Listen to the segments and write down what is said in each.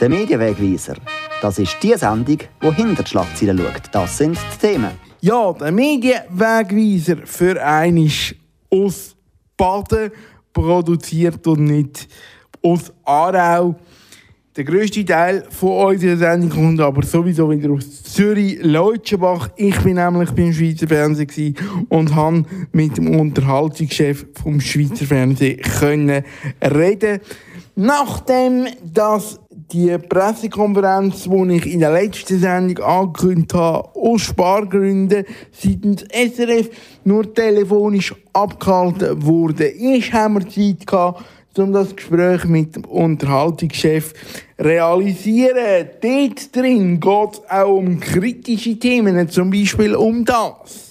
Der Medienwegweiser. Das ist die Sendung, die hinter die Schlagzeilen schaut. Das sind die Themen. Ja, der Medienwegweiser für einisch aus Baden produziert und nicht aus Aarau. Der grösste Teil von unserer Sendung kommt aber sowieso wieder aus Zürich-Leutschenbach. Ich bin nämlich beim Schweizer Fernsehen und habe mit dem Unterhaltungschef vom Schweizer Fernsehen reden. Nachdem dass die Pressekonferenz, die ich in der letzten Sendung angekündigt habe, aus Spargründen seitens SRF nur telefonisch abgehalten wurde, haben wir Zeit gehabt, um das Gespräch mit dem Unterhaltungschef realisieren. Dort drin geht es auch um kritische Themen, zum Beispiel um das.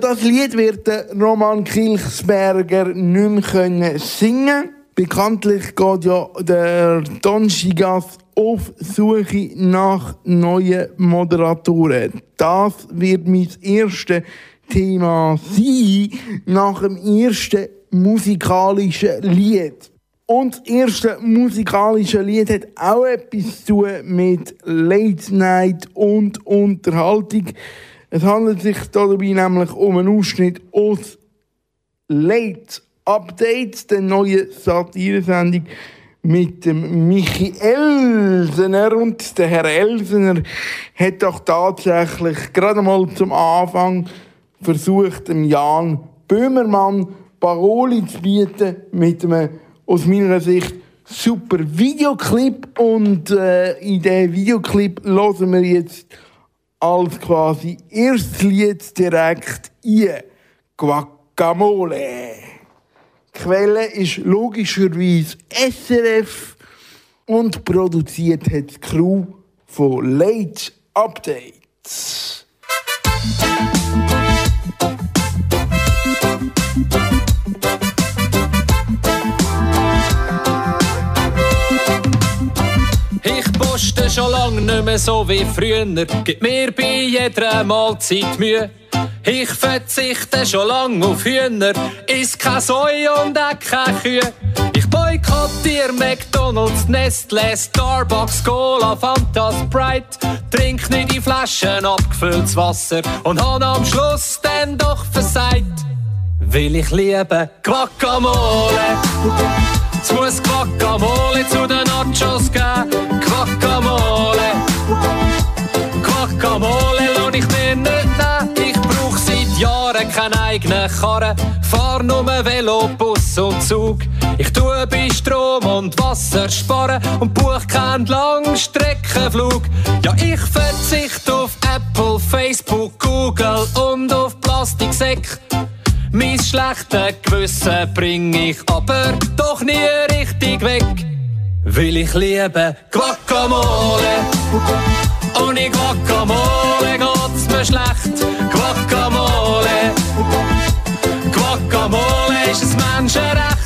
Das Lied wird Roman Kilchsberger nicht mehr singen Bekanntlich geht ja der Don Schigas auf Suche nach neuen Moderatoren. Das wird mein erstes Thema sein, nach dem ersten musikalischen Lied. Und das erste musikalische Lied hat auch etwas zu tun mit Late Night und Unterhaltung. Es handelt sich dabei nämlich um einen Ausschnitt aus Late Update, der neuen Satire-Sendung mit dem Michi Elsener. Und der Herr Elsener hat doch tatsächlich gerade mal zum Anfang versucht, dem Jan Böhmermann Paroli zu bieten mit einem aus meiner Sicht super Videoclip. Und äh, in diesem Videoclip hören wir jetzt als quasi erstes Lied direkt ein. Guacamole. Die Quelle ist logischerweise SRF und produziert hat die Crew von Late Updates. Schon lang nicht mehr so wie früher. Gib mir bei jeder Mahlzeit Mühe. Ich verzichte schon lang auf Hühner, is kein Soi und auch keine Kühe. Ich boykottiere McDonalds, Nestle, Starbucks, Cola, Fanta, Sprite. Trink nicht in Flaschen abgefülltes Wasser und han am Schluss dann doch versagt. Will ich lieben Guacamole. Es muss Guacamole zu den Nachos geben. Guacamole. Guacamole lohn ich mir nicht nehmen. Ich brauch seit Jahren keinen eigenen Karren. Fahr nur Velo, Bus und Zug. Ich tue bei Strom und Wasser sparen und buch keinen Langstreckenflug. Ja, ich verzichte auf Apple, Facebook, Google und auf Plastiksäck. Mein schlechtes Gewissen bring ich aber doch nie richtig weg. Will ich liebe Guacamole. Ohne Guacamole geht's mir schlecht. Guacamole. Guacamole ist ein Menschenrecht.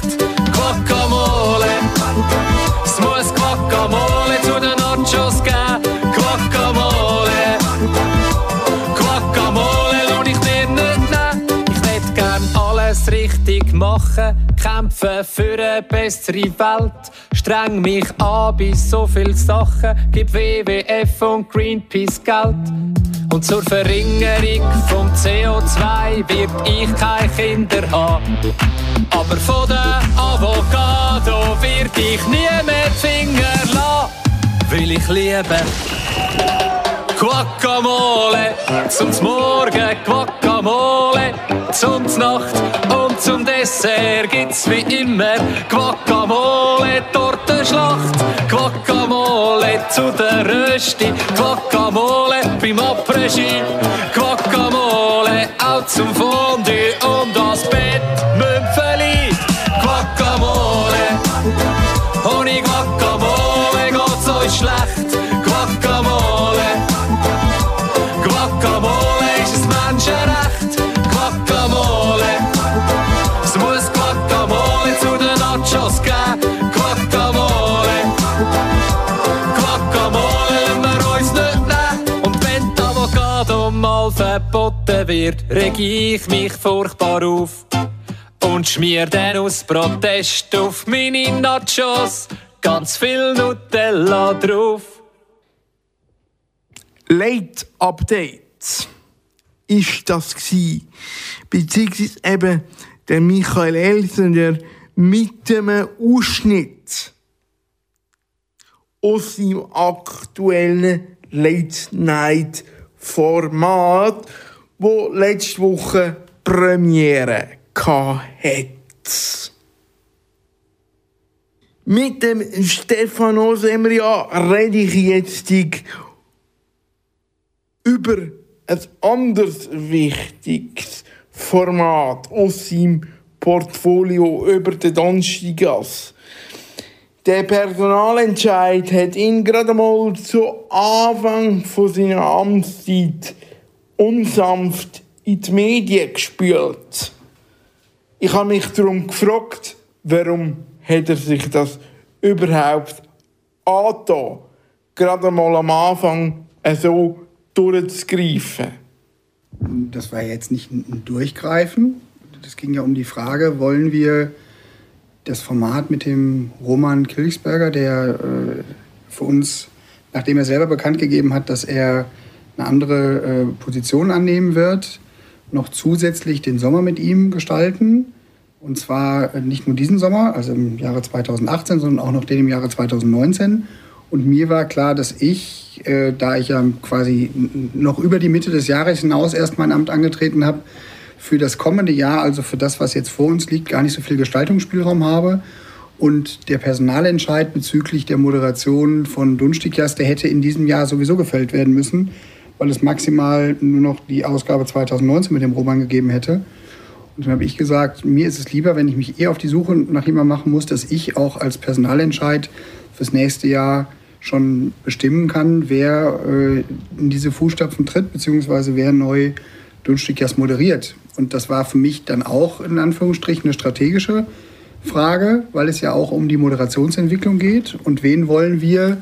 Machen. Kämpfen für eine bessere Welt. Streng mich an bei so viel Sachen. Gib WWF und Greenpeace Geld. Und zur Verringerung vom CO2 wird ich keine Kinder haben. Aber von der Avocado wird ich nie mehr die Finger lassen. Will ich lieben. Guacamole, zum Morgen Guacamole, zum Nacht und zum Dessert gibt's wie immer Guacamole, Tortenschlacht, Guacamole zu der Rösti, Guacamole beim Après-Ski, Guacamole auch zum Fondue und das Bett geboten wird, reg ich mich furchtbar auf und schmier dann aus Protest auf meine Nachos. Ganz viel Nutella drauf. Late Update ist das gsi, beziehungsweise eben der Michael Elsender mit einem Ausschnitt aus seinem aktuellen Late-Night-Format, wo letzte Woche Premiere hatte. Mit dem Stefano Semria rede ich jetzt über ein anderes wichtiges Format aus seinem Portfolio über den Donstigas. Der Personalentscheid hat ihn gerade mal zu Anfang von seiner Amtszeit unsanft in die Medien gespült. Ich habe mich darum gefragt, warum hat er sich das überhaupt angetan, gerade mal am Anfang so durchzugreifen? Das war jetzt nicht ein Durchgreifen. Das ging ja um die Frage, wollen wir das Format mit dem Roman Kilchsberger, der äh, für uns, nachdem er selber bekannt gegeben hat, dass er eine andere äh, Position annehmen wird, noch zusätzlich den Sommer mit ihm gestalten. Und zwar nicht nur diesen Sommer, also im Jahre 2018, sondern auch noch den im Jahre 2019. Und mir war klar, dass ich, äh, da ich ja quasi noch über die Mitte des Jahres hinaus erst mein Amt angetreten habe, für das kommende Jahr, also für das, was jetzt vor uns liegt, gar nicht so viel Gestaltungsspielraum habe. Und der Personalentscheid bezüglich der Moderation von Dunstigjas, der hätte in diesem Jahr sowieso gefällt werden müssen, weil es maximal nur noch die Ausgabe 2019 mit dem Roman gegeben hätte. Und dann habe ich gesagt, mir ist es lieber, wenn ich mich eher auf die Suche nach jemandem machen muss, dass ich auch als Personalentscheid fürs nächste Jahr schon bestimmen kann, wer äh, in diese Fußstapfen tritt, beziehungsweise wer neu Dunstigjas moderiert. Und das war für mich dann auch in Anführungsstrichen eine strategische Frage, weil es ja auch um die Moderationsentwicklung geht. Und wen wollen wir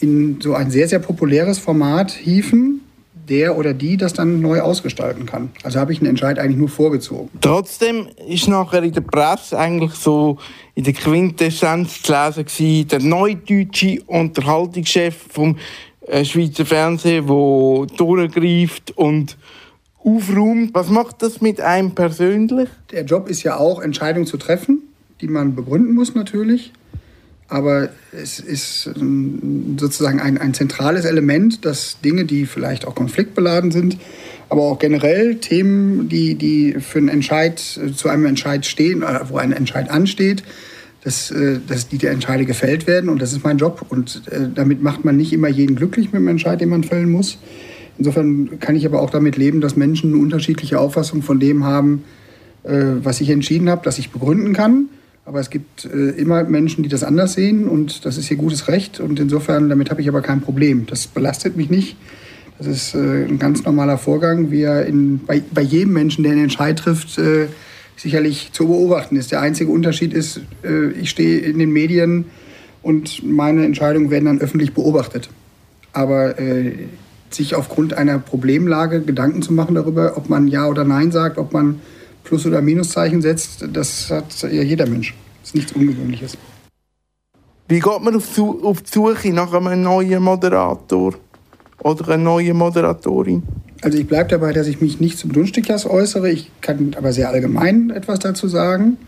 in so ein sehr, sehr populäres Format hieven, der oder die das dann neu ausgestalten kann. Also habe ich einen Entscheid eigentlich nur vorgezogen. Trotzdem ist nachher in der Presse eigentlich so in der Quintessenz zu lesen gewesen, der neue deutsche Unterhaltungschef vom äh, Schweizer Fernsehen, der durchgreift und aufräumt. Was macht das mit einem persönlich? Der Job ist ja auch, Entscheidungen zu treffen, die man begründen muss natürlich. Aber es ist ähm, sozusagen ein, ein zentrales Element, dass Dinge, die vielleicht auch konfliktbeladen sind, aber auch generell Themen, die, die für einen Entscheid, zu einem Entscheid stehen, äh, wo ein Entscheid ansteht, dass, äh, dass die der Entscheide gefällt werden. Und das ist mein Job. Und äh, damit macht man nicht immer jeden glücklich mit dem Entscheid, den man fällen muss. Insofern kann ich aber auch damit leben, dass Menschen eine unterschiedliche Auffassung von dem haben, äh, was ich entschieden habe, dass ich begründen kann. Aber es gibt äh, immer Menschen, die das anders sehen und das ist ihr gutes Recht. Und insofern, damit habe ich aber kein Problem. Das belastet mich nicht. Das ist äh, ein ganz normaler Vorgang, wie er in, bei, bei jedem Menschen, der einen Entscheid trifft, sicherlich zu beobachten ist. Der einzige Unterschied ist, ich stehe in den Medien und meine Entscheidungen werden dann öffentlich beobachtet. Aber sich aufgrund einer Problemlage Gedanken zu machen darüber, ob man Ja oder Nein sagt, ob man Plus- oder Minuszeichen setzt, das hat ja jeder Mensch. Das ist nichts Ungewöhnliches. Wie geht man auf, die Suche nach einem neuen Moderator oder einer neuen Moderatorin? Also ich bleibe dabei, dass ich mich nicht zum Dunstickers äußere. Ich kann aber sehr allgemein etwas dazu sagen.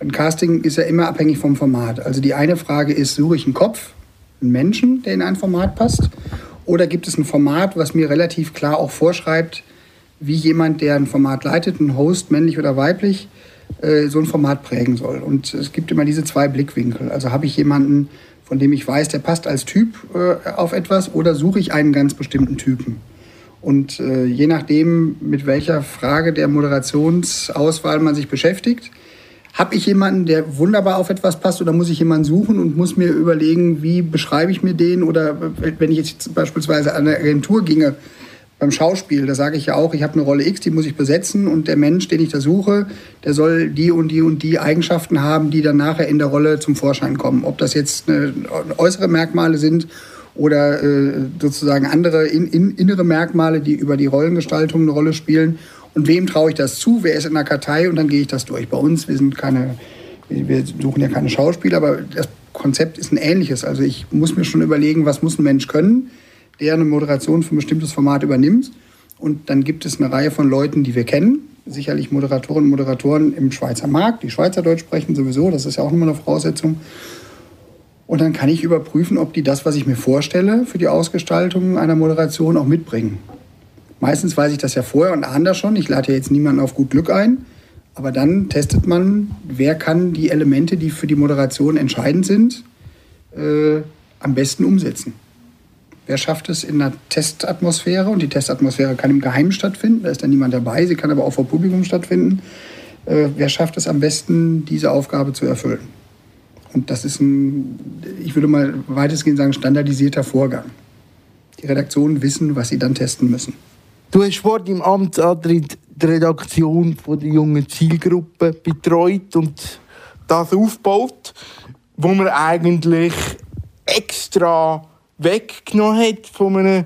Ein Casting ist ja immer abhängig vom Format. Also die eine Frage ist, suche ich einen Kopf, einen Menschen, der in ein Format passt? Oder gibt es ein Format, was mir relativ klar auch vorschreibt, wie jemand, der ein Format leitet, ein Host, männlich oder weiblich, äh, so ein Format prägen soll? Und es gibt immer diese zwei Blickwinkel. Also habe ich jemanden, von dem ich weiß, der passt als Typ äh, auf etwas, oder suche ich einen ganz bestimmten Typen? Und äh, je nachdem, mit welcher Frage der Moderationsauswahl man sich beschäftigt, habe ich jemanden, der wunderbar auf etwas passt oder muss ich jemanden suchen und muss mir überlegen, wie beschreibe ich mir den oder wenn ich jetzt beispielsweise an eine Agentur ginge beim Schauspiel, da sage ich ja auch, ich habe eine Rolle X, die muss ich besetzen und der Mensch, den ich da suche, der soll die und die und die Eigenschaften haben, die dann nachher in der Rolle zum Vorschein kommen. Ob das jetzt eine, äußere Merkmale sind oder äh, sozusagen andere in, in, innere Merkmale, die über die Rollengestaltung eine Rolle spielen. Und wem traue ich das zu? Wer ist in der Kartei? Und dann gehe ich das durch. Bei uns, wir sind keine, wir suchen ja keine Schauspieler, aber das Konzept ist ein ähnliches. Also ich muss mir schon überlegen, was muss ein Mensch können, der eine Moderation für ein bestimmtes Format übernimmt. Und dann gibt es eine Reihe von Leuten, die wir kennen. Sicherlich Moderatorinnen und Moderatoren im Schweizer Markt, die Schweizerdeutsch sprechen sowieso, das ist ja auch immer eine Voraussetzung. Und dann kann ich überprüfen, ob die das, was ich mir vorstelle für die Ausgestaltung einer Moderation auch mitbringen. Meistens weiß ich das ja vorher und ahne das schon. Ich lade ja jetzt niemanden auf gut Glück ein. Aber dann testet man, wer kann die Elemente, die für die Moderation entscheidend sind, äh, am besten umsetzen. Wer schafft es in einer Testatmosphäre? Und die Testatmosphäre kann im Geheimen stattfinden, da ist dann niemand dabei, sie kann aber auch vor Publikum stattfinden. Äh, wer schafft es am besten, diese Aufgabe zu erfüllen? Und das ist ein, ich würde mal weitestgehend sagen, standardisierter Vorgang. Die Redaktionen wissen, was sie dann testen müssen. Du hast vor deinem Amtsantritt die Redaktion von der jungen Zielgruppe betreut und das aufgebaut, wo man eigentlich extra weggenommen hat von einer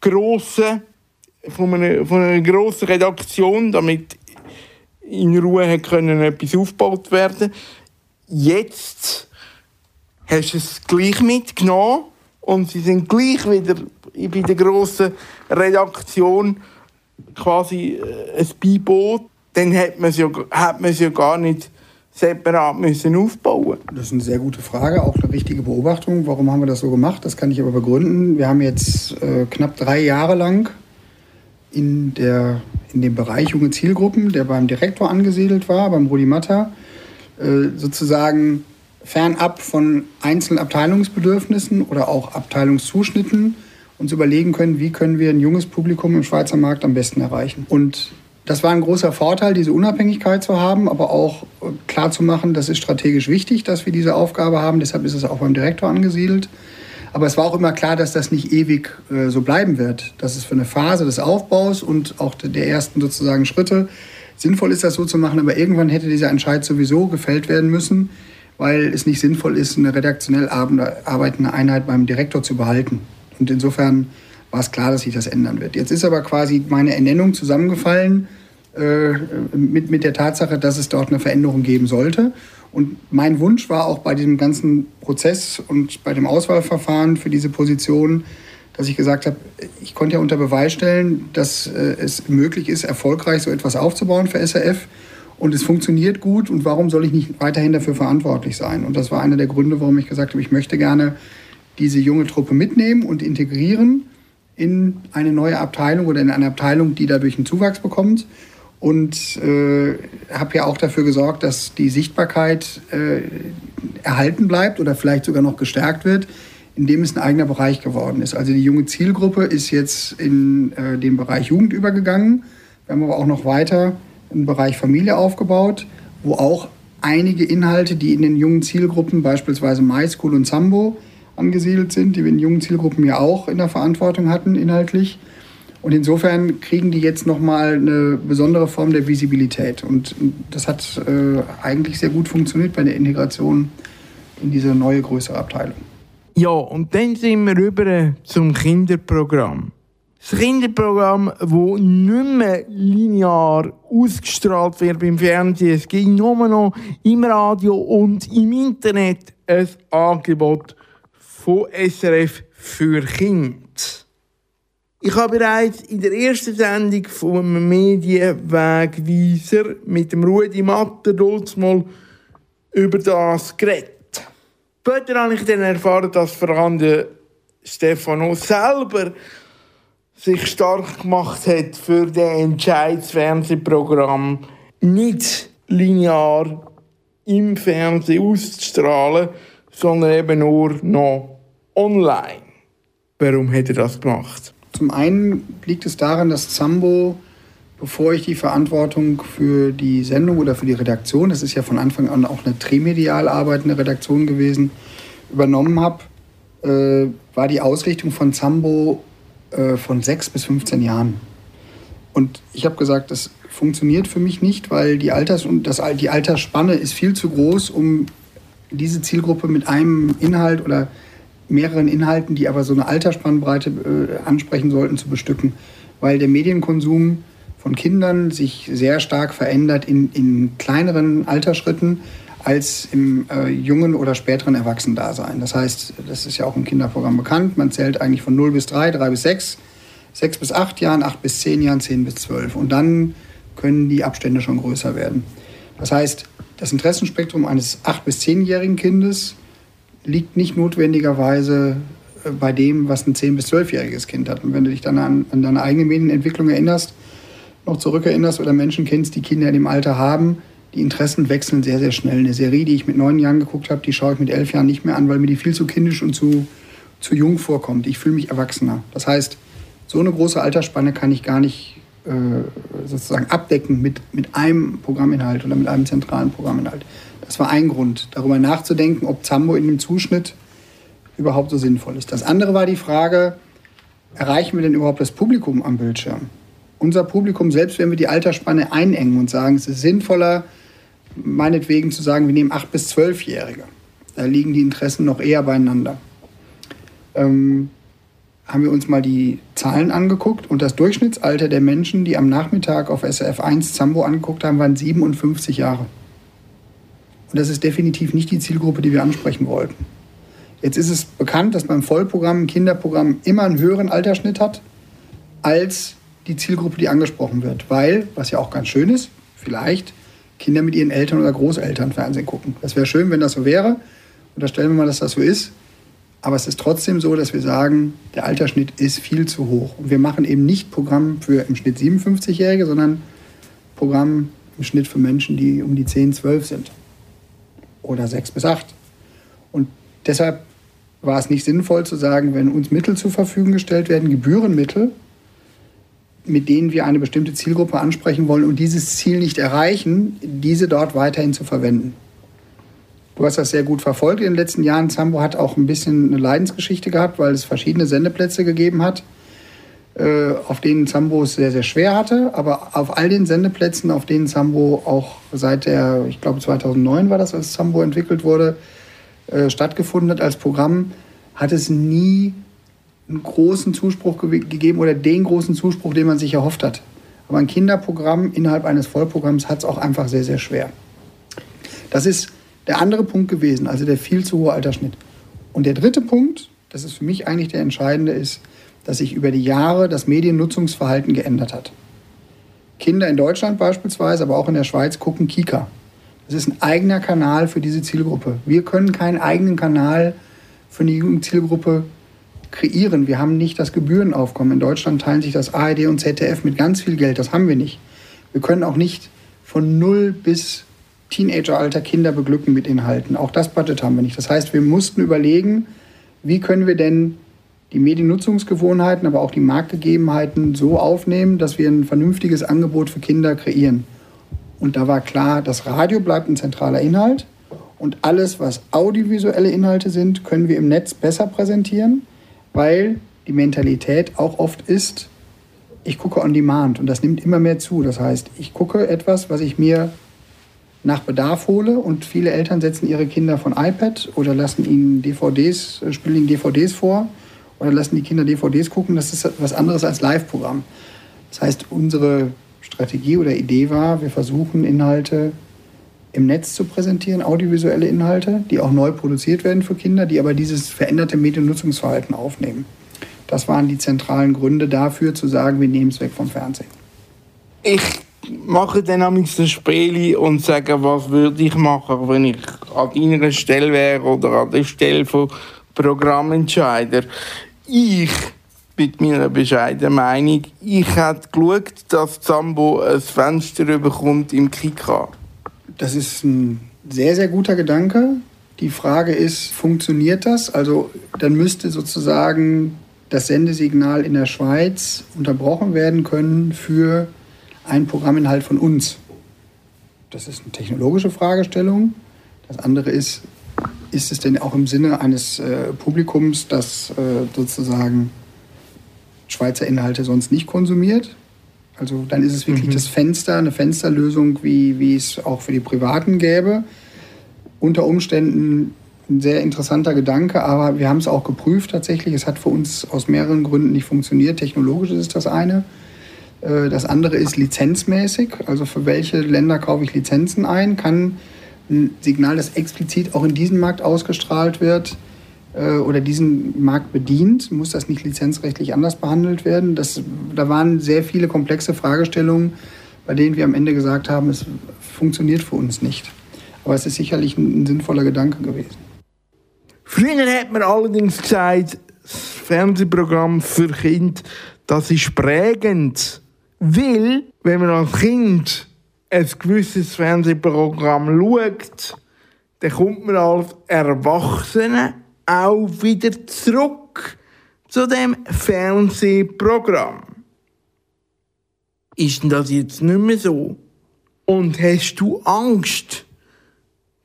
grossen, von einer, von einer grossen Redaktion, damit in Ruhe können etwas aufgebaut werden. Jetzt hast du es gleich mitgenommen und sie sind gleich wieder bei der grossen Redaktion quasi äh, ein Beiboot. Dann hat man es ja, ja gar nicht separat müssen aufbauen Das ist eine sehr gute Frage, auch eine richtige Beobachtung. Warum haben wir das so gemacht? Das kann ich aber begründen. Wir haben jetzt äh, knapp drei Jahre lang in, der, in dem Bereich junge Zielgruppen, der beim Direktor angesiedelt war, beim Rudi Matter, äh, sozusagen fernab von einzelnen Abteilungsbedürfnissen oder auch Abteilungszuschnitten uns überlegen können, wie können wir ein junges Publikum im Schweizer Markt am besten erreichen. Und das war ein großer Vorteil, diese Unabhängigkeit zu haben, aber auch äh, klar zu machen, das ist strategisch wichtig, dass wir diese Aufgabe haben. Deshalb ist es auch beim Direktor angesiedelt. Aber es war auch immer klar, dass das nicht ewig äh, so bleiben wird. Dass es für eine Phase des Aufbaus und auch der ersten sozusagen Schritte sinnvoll ist, das so zu machen. Aber irgendwann hätte dieser Entscheid sowieso gefällt werden müssen, weil es nicht sinnvoll ist, eine redaktionell arbeitende Einheit beim Direktor zu behalten. Und insofern war es klar, dass sich das ändern wird. Jetzt ist aber quasi meine Ernennung zusammengefallen äh, mit, mit der Tatsache, dass es dort eine Veränderung geben sollte. Und mein Wunsch war auch bei diesem ganzen Prozess und bei dem Auswahlverfahren für diese Position, dass ich gesagt habe, ich konnte ja unter Beweis stellen, dass äh, es möglich ist, erfolgreich so etwas aufzubauen für SRF. Und es funktioniert gut und warum soll ich nicht weiterhin dafür verantwortlich sein? Und das war einer der Gründe, warum ich gesagt habe, ich möchte gerne diese junge Truppe mitnehmen und integrieren in eine neue Abteilung oder in eine Abteilung, die dadurch einen Zuwachs bekommt. Und äh, habe ja auch dafür gesorgt, dass die Sichtbarkeit äh, erhalten bleibt oder vielleicht sogar noch gestärkt wird, indem es ein eigener Bereich geworden ist. Also die junge Zielgruppe ist jetzt in äh, den Bereich Jugend übergegangen. Wir haben aber auch noch weiter einen Bereich Familie aufgebaut, wo auch einige Inhalte, die in den jungen Zielgruppen, beispielsweise MySchool und Sambo, angesiedelt sind, die wir in jungen Zielgruppen ja auch in der Verantwortung hatten, inhaltlich. Und insofern kriegen die jetzt nochmal eine besondere Form der Visibilität. Und das hat äh, eigentlich sehr gut funktioniert bei der Integration in diese neue größere Abteilung. Ja, und dann sind wir rüber zum Kinderprogramm. Das Kinderprogramm, das nicht mehr linear ausgestrahlt wird beim Fernsehen. Es gibt nur noch im Radio und im Internet ein Angebot von SRF für Kinder. Ich habe bereits in der ersten Sendung vom Medienwegweiser mit dem Rudi Matter mal über das geredet. Später habe ich dann erfahren, dass vor allem Stefano selber sich stark gemacht hat für das Entscheidsfernsehprogramm nicht linear im Fernsehen auszustrahlen, sondern eben nur noch online. Warum hat er das gemacht? Zum einen liegt es daran, dass Zambo, bevor ich die Verantwortung für die Sendung oder für die Redaktion, das ist ja von Anfang an auch eine trimedial arbeitende Redaktion gewesen, übernommen habe, äh, war die Ausrichtung von Zambo äh, von 6 bis 15 Jahren. Und ich habe gesagt, das funktioniert für mich nicht, weil die, Alters und das, die Altersspanne ist viel zu groß, um diese Zielgruppe mit einem Inhalt oder mehreren Inhalten, die aber so eine Altersspannbreite äh, ansprechen sollten, zu bestücken. Weil der Medienkonsum von Kindern sich sehr stark verändert in, in kleineren Altersschritten als im äh, jungen oder späteren Erwachsenendasein. Das heißt, das ist ja auch im Kinderprogramm bekannt, man zählt eigentlich von 0 bis 3, 3 bis 6, 6 bis 8 Jahren, 8 bis 10 Jahren, 10 bis 12. Und dann können die Abstände schon größer werden. Das heißt, das Interessenspektrum eines 8- bis 10-jährigen Kindes liegt nicht notwendigerweise äh, bei dem, was ein 10- bis 12-jähriges Kind hat. Und wenn du dich dann an, an deine eigene Medienentwicklung erinnerst, noch zurückerinnerst oder Menschen kennst, die Kinder in dem Alter haben, die Interessen wechseln sehr, sehr schnell. Eine Serie, die ich mit neun Jahren geguckt habe, die schaue ich mit elf Jahren nicht mehr an, weil mir die viel zu kindisch und zu, zu jung vorkommt. Ich fühle mich erwachsener. Das heißt, so eine große Altersspanne kann ich gar nicht äh, sozusagen abdecken mit, mit einem Programminhalt oder mit einem zentralen Programminhalt. Das war ein Grund, darüber nachzudenken, ob Zambo in dem Zuschnitt überhaupt so sinnvoll ist. Das andere war die Frage, erreichen wir denn überhaupt das Publikum am Bildschirm? Unser Publikum, selbst wenn wir die Altersspanne einengen und sagen, es ist sinnvoller, meinetwegen zu sagen, wir nehmen 8- bis 12-Jährige. Da liegen die Interessen noch eher beieinander. Ähm, haben wir uns mal die Zahlen angeguckt und das Durchschnittsalter der Menschen, die am Nachmittag auf SRF 1 Zambo angeguckt haben, waren 57 Jahre. Und das ist definitiv nicht die Zielgruppe, die wir ansprechen wollten. Jetzt ist es bekannt, dass beim Vollprogramm ein Kinderprogramm immer einen höheren Altersschnitt hat als die Zielgruppe, die angesprochen wird. Weil, was ja auch ganz schön ist, vielleicht Kinder mit ihren Eltern oder Großeltern Fernsehen gucken. Das wäre schön, wenn das so wäre. Unterstellen wir mal, dass das so ist. Aber es ist trotzdem so, dass wir sagen, der Altersschnitt ist viel zu hoch. Und wir machen eben nicht Programm für im Schnitt 57-Jährige, sondern Programm im Schnitt für Menschen, die um die 10, 12 sind. Oder 6 bis 8. Und deshalb war es nicht sinnvoll zu sagen, wenn uns Mittel zur Verfügung gestellt werden, Gebührenmittel, mit denen wir eine bestimmte Zielgruppe ansprechen wollen und dieses Ziel nicht erreichen, diese dort weiterhin zu verwenden. Du hast das sehr gut verfolgt in den letzten Jahren. Zambo hat auch ein bisschen eine Leidensgeschichte gehabt, weil es verschiedene Sendeplätze gegeben hat, äh, auf denen Zambo es sehr, sehr schwer hatte. Aber auf all den Sendeplätzen, auf denen Zambo auch seit der, ich glaube 2009 war das, als Zambo entwickelt wurde, äh, stattgefunden hat als Programm, hat es nie einen großen Zuspruch ge gegeben oder den großen Zuspruch, den man sich erhofft hat. Aber ein Kinderprogramm innerhalb eines Vollprogramms hat es auch einfach sehr, sehr schwer. Das ist der andere Punkt gewesen, also der viel zu hohe Altersschnitt. Und der dritte Punkt, das ist für mich eigentlich der entscheidende, ist, dass sich über die Jahre das Mediennutzungsverhalten geändert hat. Kinder in Deutschland beispielsweise, aber auch in der Schweiz gucken Kika. Das ist ein eigener Kanal für diese Zielgruppe. Wir können keinen eigenen Kanal für eine Jugendzielgruppe kreieren. Wir haben nicht das Gebührenaufkommen. In Deutschland teilen sich das ARD und ZDF mit ganz viel Geld. Das haben wir nicht. Wir können auch nicht von null bis Teenageralter Kinder beglücken mit Inhalten. Auch das Budget haben wir nicht. Das heißt, wir mussten überlegen, wie können wir denn die Mediennutzungsgewohnheiten, aber auch die Marktgegebenheiten so aufnehmen, dass wir ein vernünftiges Angebot für Kinder kreieren. Und da war klar, das Radio bleibt ein zentraler Inhalt und alles, was audiovisuelle Inhalte sind, können wir im Netz besser präsentieren weil die Mentalität auch oft ist, ich gucke on demand und das nimmt immer mehr zu. Das heißt, ich gucke etwas, was ich mir nach Bedarf hole und viele Eltern setzen ihre Kinder von iPad oder lassen ihnen DVDs, äh, spielen ihnen DVDs vor oder lassen die Kinder DVDs gucken. Das ist was anderes als Live-Programm. Das heißt, unsere Strategie oder Idee war, wir versuchen Inhalte im Netz zu präsentieren, audiovisuelle Inhalte, die auch neu produziert werden für Kinder, die aber dieses veränderte Mediennutzungsverhalten aufnehmen. Das waren die zentralen Gründe dafür, zu sagen, wir nehmen es weg vom Fernsehen. Ich mache dann am das Spiel und sage, was würde ich machen, wenn ich an deiner Stelle wäre oder an der Stelle von Programmentscheider. Ich mit meiner bescheidenen Meinung, ich hätte geschaut, dass Zambo ein Fenster bekommt im Kika. Das ist ein sehr, sehr guter Gedanke. Die Frage ist, funktioniert das? Also dann müsste sozusagen das Sendesignal in der Schweiz unterbrochen werden können für einen Programminhalt von uns. Das ist eine technologische Fragestellung. Das andere ist, ist es denn auch im Sinne eines äh, Publikums, das äh, sozusagen Schweizer Inhalte sonst nicht konsumiert? Also dann ist es wirklich mhm. das Fenster, eine Fensterlösung, wie, wie es auch für die Privaten gäbe. Unter Umständen ein sehr interessanter Gedanke, aber wir haben es auch geprüft tatsächlich. Es hat für uns aus mehreren Gründen nicht funktioniert. Technologisch ist das eine. Äh, das andere ist lizenzmäßig. Also für welche Länder kaufe ich Lizenzen ein? Kann ein Signal, das explizit auch in diesem Markt ausgestrahlt wird oder diesen Markt bedient, muss das nicht lizenzrechtlich anders behandelt werden? Das, da waren sehr viele komplexe Fragestellungen, bei denen wir am Ende gesagt haben, es funktioniert für uns nicht. Aber es ist sicherlich ein, ein sinnvoller Gedanke gewesen. Früher hat man allerdings gesagt, das Fernsehprogramm für Kinder, das ist prägend. Weil, wenn man als Kind ein gewisses Fernsehprogramm schaut, dann kommt man als Erwachsene auch wieder zurück zu dem Fernsehprogramm. Ist denn das jetzt nicht mehr so? Und hast du Angst,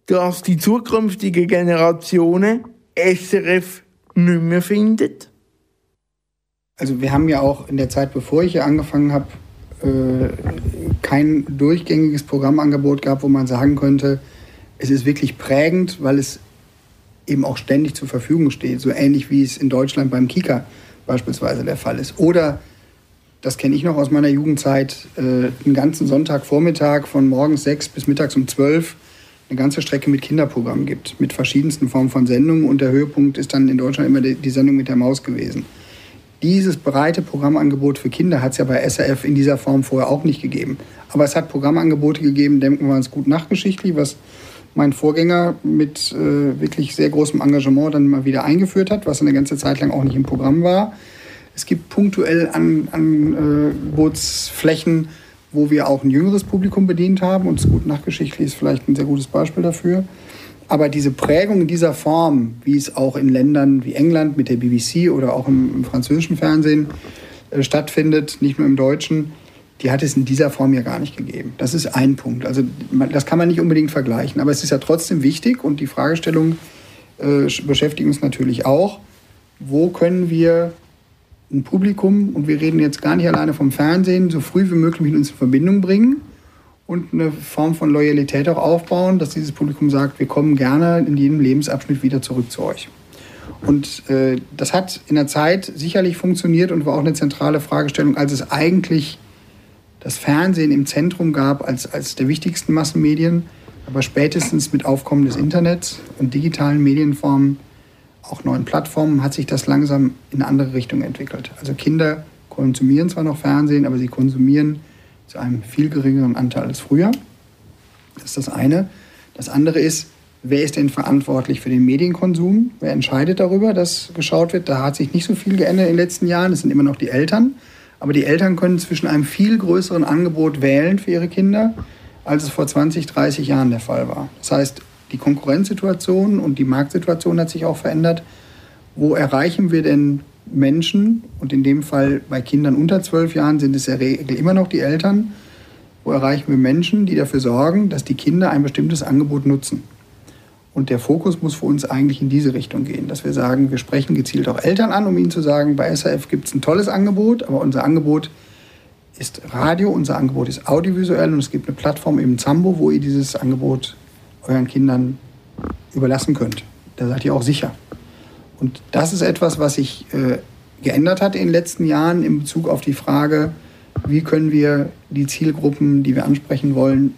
dass die zukünftigen Generationen SRF nicht mehr findet? Also wir haben ja auch in der Zeit, bevor ich hier angefangen habe, äh, kein durchgängiges Programmangebot gehabt, wo man sagen könnte, es ist wirklich prägend, weil es eben auch ständig zur Verfügung steht, so ähnlich wie es in Deutschland beim Kika beispielsweise der Fall ist. Oder, das kenne ich noch aus meiner Jugendzeit, äh, einen ganzen Sonntagvormittag von morgens sechs bis mittags um zwölf eine ganze Strecke mit Kinderprogrammen gibt, mit verschiedensten Formen von Sendungen. Und der Höhepunkt ist dann in Deutschland immer die Sendung mit der Maus gewesen. Dieses breite Programmangebot für Kinder hat es ja bei SRF in dieser Form vorher auch nicht gegeben. Aber es hat Programmangebote gegeben, denken wir uns gut nachgeschichtlich, was mein Vorgänger mit äh, wirklich sehr großem Engagement dann mal wieder eingeführt hat, was eine ganze Zeit lang auch nicht im Programm war. Es gibt punktuell Angebotsflächen, äh, wo wir auch ein jüngeres Publikum bedient haben. Und Gut Nachgeschichtlich ist vielleicht ein sehr gutes Beispiel dafür. Aber diese Prägung in dieser Form, wie es auch in Ländern wie England mit der BBC oder auch im, im französischen Fernsehen äh, stattfindet, nicht nur im deutschen, die hat es in dieser Form ja gar nicht gegeben. Das ist ein Punkt. Also das kann man nicht unbedingt vergleichen. Aber es ist ja trotzdem wichtig und die Fragestellung äh, beschäftigt uns natürlich auch, wo können wir ein Publikum, und wir reden jetzt gar nicht alleine vom Fernsehen, so früh wie möglich mit uns in Verbindung bringen und eine Form von Loyalität auch aufbauen, dass dieses Publikum sagt, wir kommen gerne in jedem Lebensabschnitt wieder zurück zu euch. Und äh, das hat in der Zeit sicherlich funktioniert und war auch eine zentrale Fragestellung, als es eigentlich das Fernsehen im Zentrum gab als, als der wichtigsten Massenmedien. Aber spätestens mit Aufkommen des Internets und digitalen Medienformen auch neuen Plattformen hat sich das langsam in eine andere Richtung entwickelt. Also Kinder konsumieren zwar noch Fernsehen, aber sie konsumieren zu einem viel geringeren Anteil als früher. Das ist das eine. Das andere ist, wer ist denn verantwortlich für den Medienkonsum? Wer entscheidet darüber, dass geschaut wird? Da hat sich nicht so viel geändert in den letzten Jahren. Es sind immer noch die Eltern. Aber die Eltern können zwischen einem viel größeren Angebot wählen für ihre Kinder, als es vor 20, 30 Jahren der Fall war. Das heißt, die Konkurrenzsituation und die Marktsituation hat sich auch verändert. Wo erreichen wir denn Menschen, und in dem Fall bei Kindern unter zwölf Jahren sind es in der Regel immer noch die Eltern, wo erreichen wir Menschen, die dafür sorgen, dass die Kinder ein bestimmtes Angebot nutzen. Und der Fokus muss für uns eigentlich in diese Richtung gehen, dass wir sagen, wir sprechen gezielt auch Eltern an, um ihnen zu sagen, bei SAF gibt es ein tolles Angebot, aber unser Angebot ist Radio, unser Angebot ist audiovisuell und es gibt eine Plattform im Zambo, wo ihr dieses Angebot euren Kindern überlassen könnt. Da seid ihr auch sicher. Und das ist etwas, was sich äh, geändert hat in den letzten Jahren in Bezug auf die Frage, wie können wir die Zielgruppen, die wir ansprechen wollen,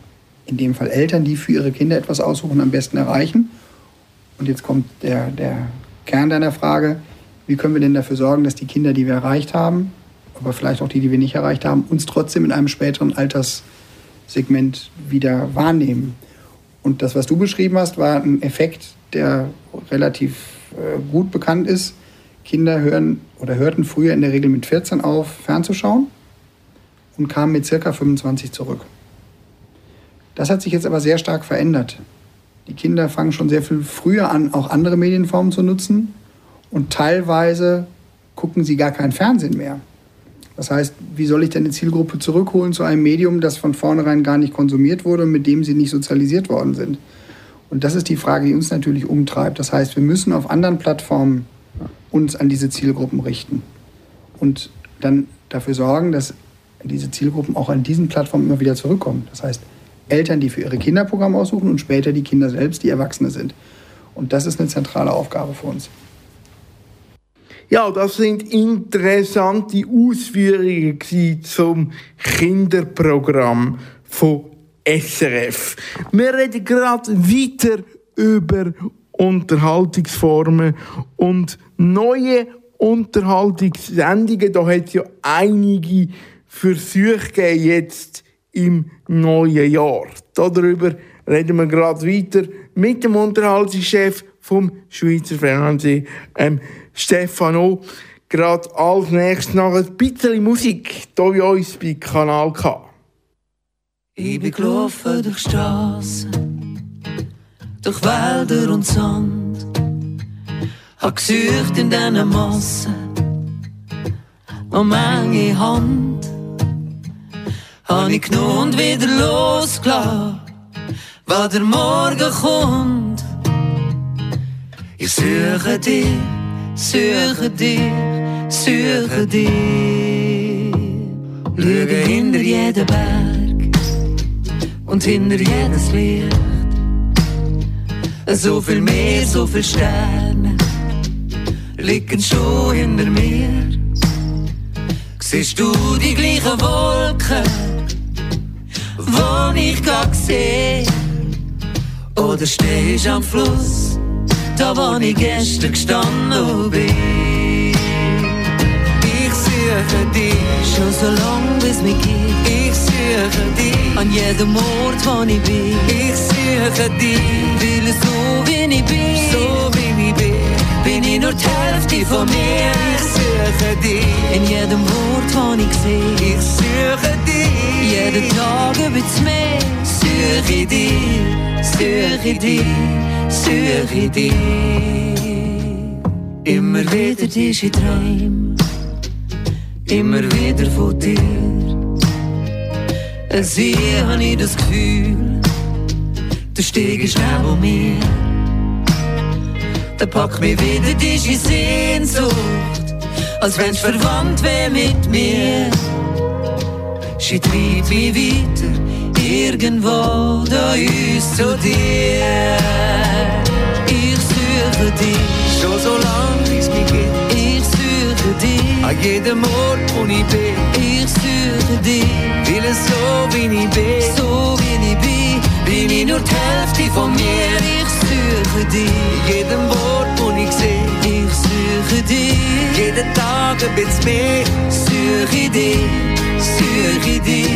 in dem Fall Eltern, die für ihre Kinder etwas aussuchen, am besten erreichen. Und jetzt kommt der, der Kern deiner Frage, wie können wir denn dafür sorgen, dass die Kinder, die wir erreicht haben, aber vielleicht auch die, die wir nicht erreicht haben, uns trotzdem in einem späteren Alterssegment wieder wahrnehmen. Und das, was du beschrieben hast, war ein Effekt, der relativ äh, gut bekannt ist. Kinder hören oder hörten früher in der Regel mit 14 auf, fernzuschauen und kamen mit circa 25 zurück. Das hat sich jetzt aber sehr stark verändert. Die Kinder fangen schon sehr viel früher an, auch andere Medienformen zu nutzen und teilweise gucken sie gar kein Fernsehen mehr. Das heißt, wie soll ich denn eine Zielgruppe zurückholen zu einem Medium, das von vornherein gar nicht konsumiert wurde und mit dem sie nicht sozialisiert worden sind? Und das ist die Frage, die uns natürlich umtreibt. Das heißt, wir müssen auf anderen Plattformen uns an diese Zielgruppen richten und dann dafür sorgen, dass diese Zielgruppen auch an diesen Plattformen immer wieder zurückkommen. Das heißt, Eltern, die für ihre Kinder Programme aussuchen und später die Kinder selbst, die Erwachsene sind. Und das ist eine zentrale Aufgabe für uns. Ja, das sind interessante Ausführungen zum Kinderprogramm von SRF. Wir reden gerade weiter über Unterhaltungsformen und neue Unterhaltungssendungen. Da hat es ja einige Versuche gegeben jetzt im neuen Jahr. Darüber reden wir gerade weiter mit dem Unterhaltungschef vom Schweizer Fernsehen, ähm, Stefano. Gerade als nächstes noch ein bisschen Musik hier bei uns bei Kanal K. Ich bin gelaufen durch Straßen, durch Wälder und Sand. Hab gesucht in diesen Massen, um meine Hand. Hab ich genommen und wieder losgelassen, weil der Morgen kommt. Ich suche dich, suche dich, suche dich. Schaue hinter jeden Berg und hinter jedes Licht. So viel mehr, so viel Sterne liegen schon hinter mir. Siehst du die gleichen Wolken, wo ich gerade sehe? Oder stehst am Fluss? da wo ich gestern gestanden bin. Ich suche dich, schon so lang bis mich gibt. Ich suche dich, an jedem Ort wo ich bin. Ich suche dich, weil so wie ich bin, so wie ich bin, bin ich nur die Hälfte von mir. Ich suche dich, in jedem Wort wo ich sehe. Ich suche dich, jeden Tag ein bisschen mehr. Suche ich dich, suche ich dich. Immer wieder diese Träume, immer wieder von dir. Sie habe ich das Gefühl, du steigst neben mir. Da packt mich wieder diese Sehnsucht, als wenn's verwandt wär mit mir. Sie treibt mich weiter, irgendwo da uns zu dir. Ich suche dich, schon so lang es mich gibt. Ich suche dich, an jedem Ort, wo ich bin. Ich suche dich, will es so wie ich bin. So wie ich bin, bin ich nur die Hälfte von mir. Ich suche dich, in jedem Wort, wo ich sehe. Ich suche dich, jeden Tag ein bisschen mehr. Suche dich, suche dich,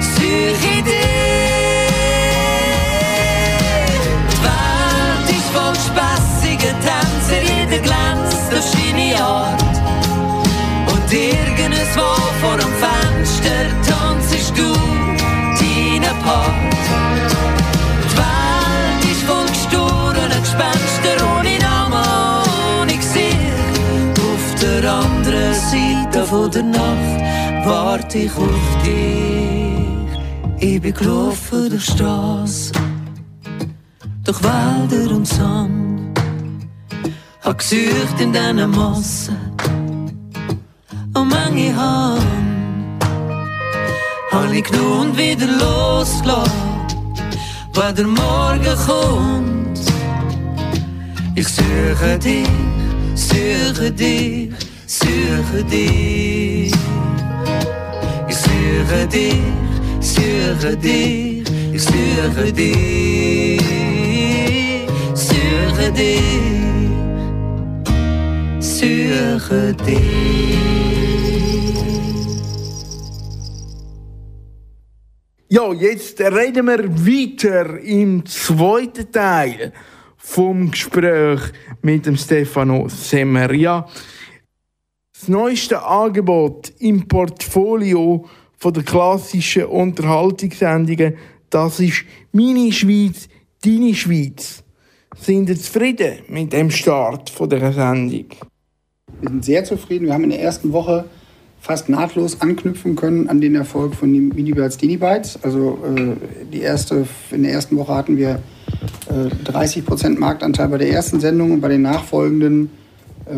suche dich. spaßige Tänzer, jeder glänzt durch seine Art. Und irgendwo vor dem Fenster tanzest du deinen Part. Welt ist voll gestohlenen Gespenster ohne Namen, ohne Gesicht. Auf der anderen Seite von der Nacht warte ich auf dich. Ich bin gelaufen durch Straßen durch Wälder und Sand. Hab gesucht in diesen Massen und manche Hand. Hab ich und wieder losgelassen, weil der Morgen kommt. Ich suche dich, suche dich, suche dich. Suche dich, suche dich, ich suche dich sur dich, sur dich. Ja, jetzt reden wir weiter im zweiten Teil vom Gespräch mit dem Stefano Semmer. Ja, das neueste Angebot im Portfolio von der klassischen Unterhaltungssendungen, das ist «Meine Schweiz, deine Schweiz». Sind Sie zufrieden mit dem Start von der Sendung? Wir sind sehr zufrieden. Wir haben in der ersten Woche fast nahtlos anknüpfen können an den Erfolg von Minibytes Dinibytes. Also äh, die erste, in der ersten Woche hatten wir äh, 30% Marktanteil bei der ersten Sendung und bei den nachfolgenden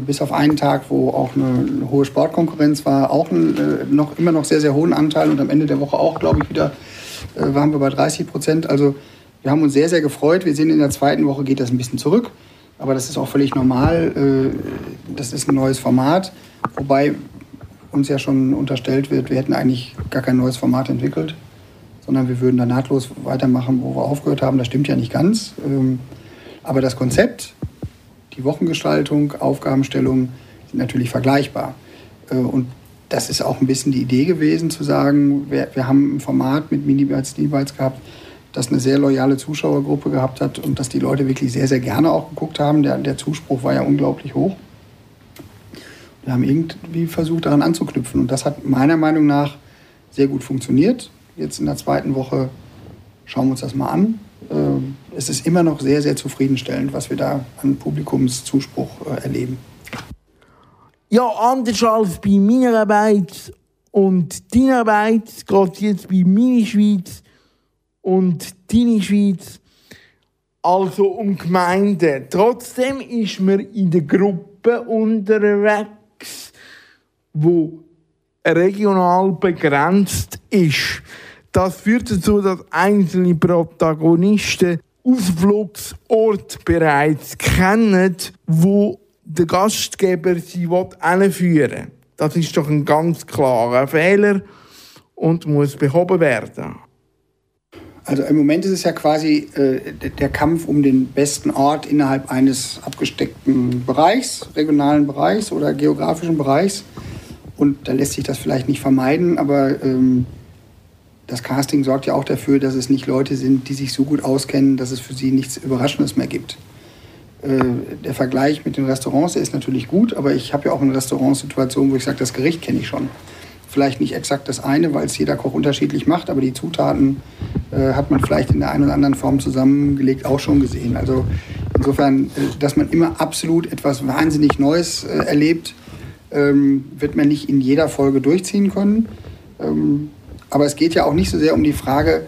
bis auf einen Tag, wo auch eine, hohe Sportkonkurrenz war, auch ein, äh, noch, immer noch sehr, sehr hohen Anteil und am Ende der Woche auch, glaube ich, wieder waren wir bei 30 Prozent. Also wir haben uns sehr, sehr gefreut. Wir sehen, in der zweiten Woche geht das ein bisschen zurück. Aber das ist auch völlig normal. Äh, das ist ein neues Format, wobei uns ja schon unterstellt wird, wir hätten eigentlich gar kein neues Format entwickelt, sondern wir würden da nahtlos weitermachen, wo wir aufgehört haben. Das stimmt ja nicht ganz. Ähm, aber das Konzept, die Wochengestaltung, Aufgabenstellung sind natürlich vergleichbar. Äh, und das ist auch ein bisschen die Idee gewesen, zu sagen, wir, wir haben ein Format mit Mini-Bites, Mini-Bites gehabt, das eine sehr loyale Zuschauergruppe gehabt hat und dass die Leute wirklich sehr, sehr gerne auch geguckt haben. Der, der Zuspruch war ja unglaublich hoch. Wir haben irgendwie versucht, daran anzuknüpfen. Und das hat meiner Meinung nach sehr gut funktioniert. Jetzt in der zweiten Woche schauen wir uns das mal an. Ähm, es ist immer noch sehr, sehr zufriedenstellend, was wir da an Publikumszuspruch äh, erleben. Ja, anders als bei meiner Arbeit und deiner Arbeit geht es jetzt bei Mini Schweiz und deine Schweiz also um Gemeinden. Trotzdem ist man in der Gruppe unterwegs, wo regional begrenzt ist. Das führt dazu, dass einzelne Protagonisten Ausflugsort bereits kennen, wo der Gastgeber sie hinführen will. Das ist doch ein ganz klarer Fehler und muss behoben werden. Also im Moment ist es ja quasi äh, der Kampf um den besten Ort innerhalb eines abgesteckten Bereichs, regionalen Bereichs oder geografischen Bereichs. Und da lässt sich das vielleicht nicht vermeiden, aber ähm, das Casting sorgt ja auch dafür, dass es nicht Leute sind, die sich so gut auskennen, dass es für sie nichts Überraschendes mehr gibt. Äh, der Vergleich mit den Restaurants ist natürlich gut, aber ich habe ja auch in Restaurants Situationen, wo ich sage, das Gericht kenne ich schon. Vielleicht nicht exakt das eine, weil es jeder Koch unterschiedlich macht, aber die Zutaten äh, hat man vielleicht in der einen oder anderen Form zusammengelegt auch schon gesehen. Also insofern, äh, dass man immer absolut etwas wahnsinnig Neues äh, erlebt, ähm, wird man nicht in jeder Folge durchziehen können. Ähm, aber es geht ja auch nicht so sehr um die Frage,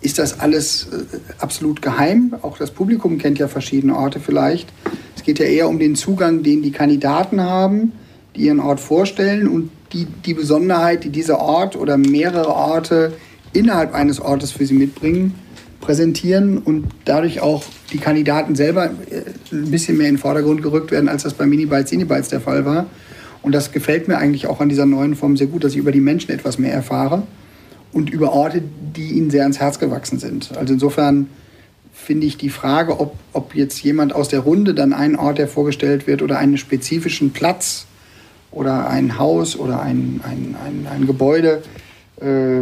ist das alles äh, absolut geheim? Auch das Publikum kennt ja verschiedene Orte vielleicht. Es geht ja eher um den Zugang, den die Kandidaten haben, die ihren Ort vorstellen und die, die Besonderheit, die dieser Ort oder mehrere Orte innerhalb eines Ortes für sie mitbringen, präsentieren und dadurch auch die Kandidaten selber äh, ein bisschen mehr in den Vordergrund gerückt werden, als das bei Mini-Bites, Mini-Bites der Fall war. Und das gefällt mir eigentlich auch an dieser neuen Form sehr gut, dass ich über die Menschen etwas mehr erfahre und über Orte, die ihnen sehr ans Herz gewachsen sind. Also insofern finde ich die Frage, ob, ob jetzt jemand aus der Runde dann einen Ort, der vorgestellt wird, oder einen spezifischen Platz oder ein Haus oder ein, ein, ein, ein Gebäude äh,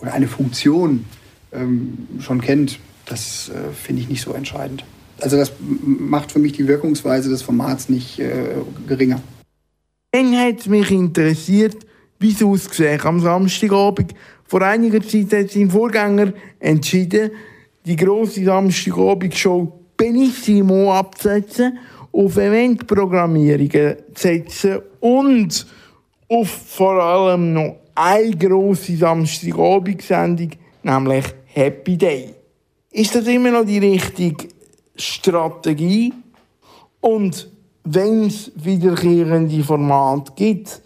oder eine Funktion ähm, schon kennt, das äh, finde ich nicht so entscheidend. Also das macht für mich die Wirkungsweise des Formats nicht äh, geringer. Dann hat mich interessiert, wie es ausgesehen am Samstagabend. Vor einiger Zeit hat sein Vorgänger entschieden, die grosse Samstagabend-Show Benissimo abzusetzen, auf Eventprogrammierungen zu setzen und auf vor allem noch eine grosse Samstagabendsendung, nämlich Happy Day. Ist das immer noch die richtige Strategie? Und wenn es wiederkehrende Formate gibt,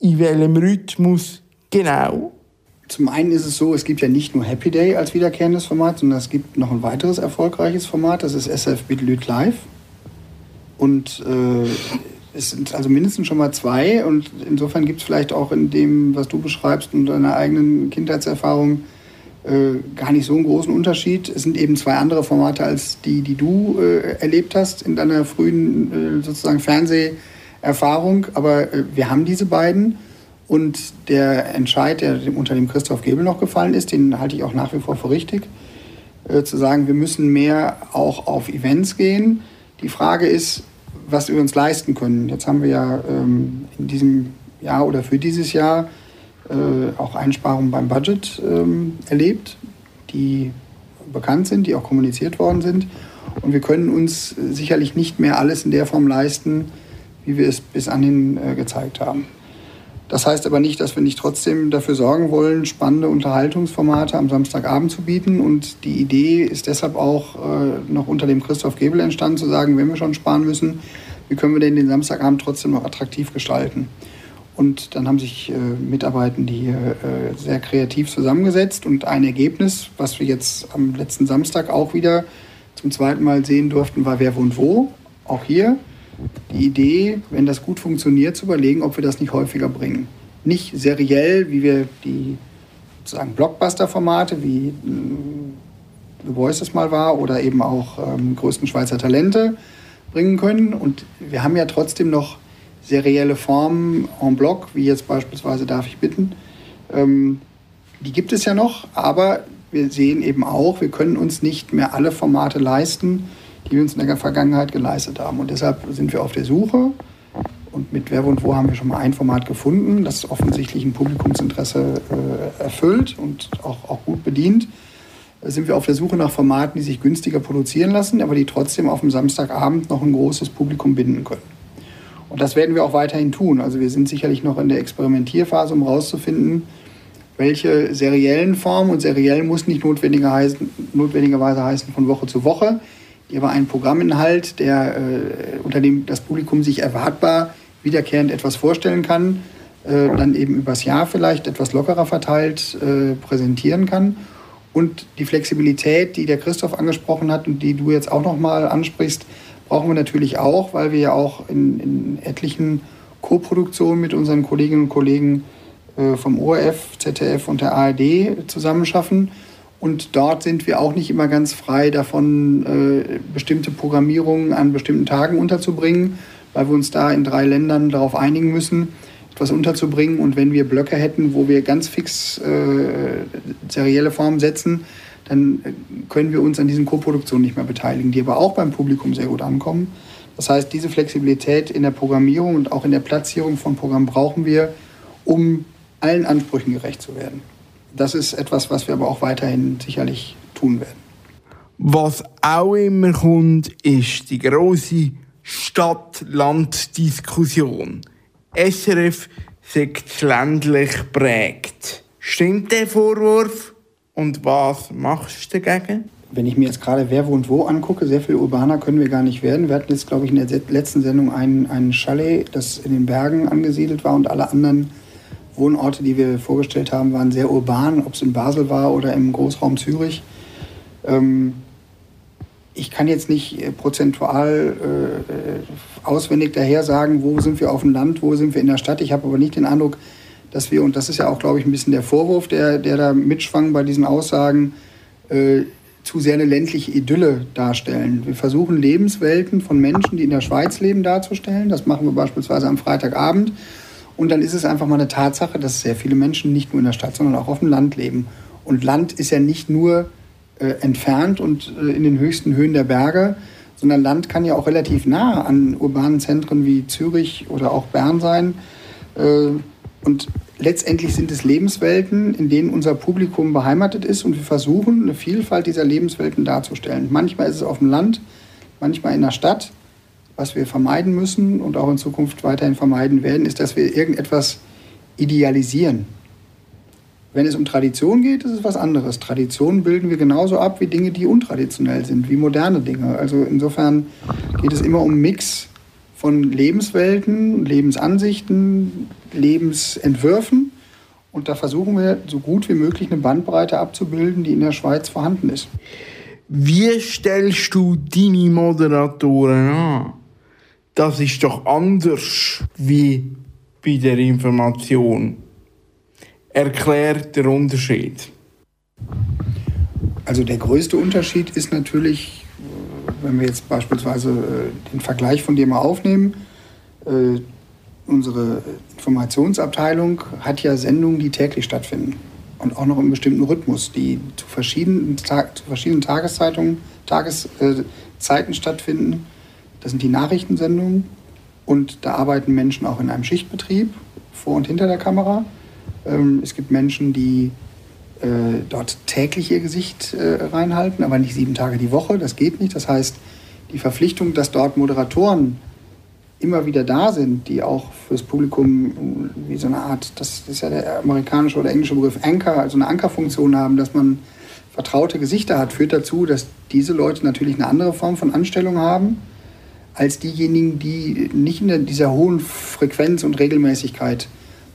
in welchem Rhythmus genau? Zum einen ist es so, es gibt ja nicht nur Happy Day als wiederkehrendes Format, sondern es gibt noch ein weiteres erfolgreiches Format, das ist SF Bitlüt Live. Und äh, es sind also mindestens schon mal zwei und insofern gibt es vielleicht auch in dem, was du beschreibst und deiner eigenen Kindheitserfahrung äh, gar nicht so einen großen Unterschied. Es sind eben zwei andere Formate als die, die du äh, erlebt hast in deiner frühen äh, sozusagen Fernseherfahrung, aber äh, wir haben diese beiden und der Entscheid, der unter dem Christoph Gebel noch gefallen ist, den halte ich auch nach wie vor für richtig, äh, zu sagen, wir müssen mehr auch auf Events gehen. Die Frage ist, was wir uns leisten können. Jetzt haben wir ja ähm, in diesem Jahr oder für dieses Jahr äh, auch Einsparungen beim Budget ähm, erlebt, die bekannt sind, die auch kommuniziert worden sind. Und wir können uns sicherlich nicht mehr alles in der Form leisten, wie wir es bis anhin äh, gezeigt haben. Das heißt aber nicht, dass wir nicht trotzdem dafür sorgen wollen, spannende Unterhaltungsformate am Samstagabend zu bieten. Und die Idee ist deshalb auch äh, noch unter dem Christoph Gebel entstanden, zu sagen, wenn wir schon sparen müssen, wie können wir denn den Samstagabend trotzdem noch attraktiv gestalten? Und dann haben sich äh, Mitarbeitende hier äh, sehr kreativ zusammengesetzt und ein Ergebnis, was wir jetzt am letzten Samstag auch wieder zum zweiten Mal sehen durften, war Wer wohnt wo. Auch hier die Idee, wenn das gut funktioniert, zu überlegen, ob wir das nicht häufiger bringen. Nicht seriell, wie wir die sozusagen Blockbuster-Formate wie äh, The Voice das mal war oder eben auch ähm, größten Schweizer Talente bringen können. Und wir haben ja trotzdem noch serielle Formen en bloc, wie jetzt beispielsweise Darf ich bitten. Ähm, die gibt es ja noch, aber wir sehen eben auch, wir können uns nicht mehr alle Formate leisten, die wir uns in der Vergangenheit geleistet haben. Und deshalb sind wir auf der Suche. Und mit Wer und Wo haben wir schon mal ein Format gefunden, das offensichtlich ein Publikumsinteresse äh, erfüllt und auch, auch gut bedient. Sind wir auf der Suche nach Formaten, die sich günstiger produzieren lassen, aber die trotzdem auf dem Samstagabend noch ein großes Publikum binden können. Und das werden wir auch weiterhin tun. Also wir sind sicherlich noch in der Experimentierphase, um herauszufinden, welche seriellen Formen, und seriell muss nicht notwendigerweise heißen von Woche zu Woche, aber einen Programminhalt, der, äh, unter dem das Publikum sich erwartbar wiederkehrend etwas vorstellen kann, äh, dann eben übers Jahr vielleicht etwas lockerer verteilt äh, präsentieren kann. Und die Flexibilität, die der Christoph angesprochen hat und die du jetzt auch nochmal ansprichst, brauchen wir natürlich auch, weil wir ja auch in, in etlichen Co-Produktionen mit unseren Kolleginnen und Kollegen vom ORF, ZDF und der ARD zusammenschaffen. Und dort sind wir auch nicht immer ganz frei davon, äh, bestimmte Programmierungen an bestimmten Tagen unterzubringen, weil wir uns da in drei Ländern darauf einigen müssen, etwas unterzubringen. Und wenn wir Blöcke hätten, wo wir ganz fix äh, serielle Formen setzen, dann können wir uns an diesen Co-Produktionen nicht mehr beteiligen, die aber auch beim Publikum sehr gut ankommen. Das heißt, diese Flexibilität in der Programmierung und auch in der Platzierung von Programmen brauchen wir, um allen Ansprüchen gerecht zu werden. Das ist etwas, was wir aber auch weiterhin sicherlich tun werden. Was auch immer kommt, ist die große Stadt-Land-Diskussion. SRF sagt ländlich prägt. Stimmt der Vorwurf? Und was machst du dagegen? Wenn ich mir jetzt gerade Wer wohnt wo angucke, sehr viel urbaner können wir gar nicht werden. Wir hatten jetzt, glaube ich, in der letzten Sendung ein, ein Chalet, das in den Bergen angesiedelt war und alle anderen Wohnorte, die wir vorgestellt haben, waren sehr urban, ob es in Basel war oder im Großraum Zürich. Ähm, ich kann jetzt nicht äh, prozentual äh, auswendig daher sagen, wo sind wir auf dem Land, wo sind wir in der Stadt. Ich habe aber nicht den Eindruck, dass wir, und das ist ja auch, glaube ich, ein bisschen der Vorwurf, der, der da mitschwang bei diesen Aussagen, äh, zu sehr eine ländliche Idylle darstellen. Wir versuchen Lebenswelten von Menschen, die in der Schweiz leben, darzustellen. Das machen wir beispielsweise am Freitagabend. Und dann ist es einfach mal eine Tatsache, dass sehr viele Menschen nicht nur in der Stadt, sondern auch auf dem Land leben. Und Land ist ja nicht nur äh, entfernt und äh, in den höchsten Höhen der Berge, sondern Land kann ja auch relativ nah an urbanen Zentren wie Zürich oder auch Bern sein. Äh, und letztendlich sind es Lebenswelten, in denen unser Publikum beheimatet ist und wir versuchen, eine Vielfalt dieser Lebenswelten darzustellen. Manchmal ist es auf dem Land, manchmal in der Stadt was wir vermeiden müssen und auch in Zukunft weiterhin vermeiden werden, ist, dass wir irgendetwas idealisieren. Wenn es um Tradition geht, ist es was anderes. Traditionen bilden wir genauso ab wie Dinge, die untraditionell sind, wie moderne Dinge. Also insofern geht es immer um Mix von Lebenswelten, Lebensansichten, Lebensentwürfen. Und da versuchen wir so gut wie möglich eine Bandbreite abzubilden, die in der Schweiz vorhanden ist. Wie stellst du deine Moderatoren an? Das ist doch anders wie bei der Information. Erklärt der Unterschied. Also der größte Unterschied ist natürlich, wenn wir jetzt beispielsweise äh, den Vergleich von dir mal aufnehmen, äh, unsere Informationsabteilung hat ja Sendungen, die täglich stattfinden und auch noch im bestimmten Rhythmus, die zu verschiedenen, zu verschiedenen Tageszeitungen, Tageszeiten stattfinden das sind die Nachrichtensendungen und da arbeiten Menschen auch in einem Schichtbetrieb vor und hinter der Kamera. Ähm, es gibt Menschen, die äh, dort täglich ihr Gesicht äh, reinhalten, aber nicht sieben Tage die Woche. Das geht nicht. Das heißt, die Verpflichtung, dass dort Moderatoren immer wieder da sind, die auch fürs Publikum wie so eine Art, das ist ja der amerikanische oder englische Begriff Anchor, also eine Ankerfunktion haben, dass man vertraute Gesichter hat, führt dazu, dass diese Leute natürlich eine andere Form von Anstellung haben als diejenigen, die nicht in dieser hohen Frequenz und Regelmäßigkeit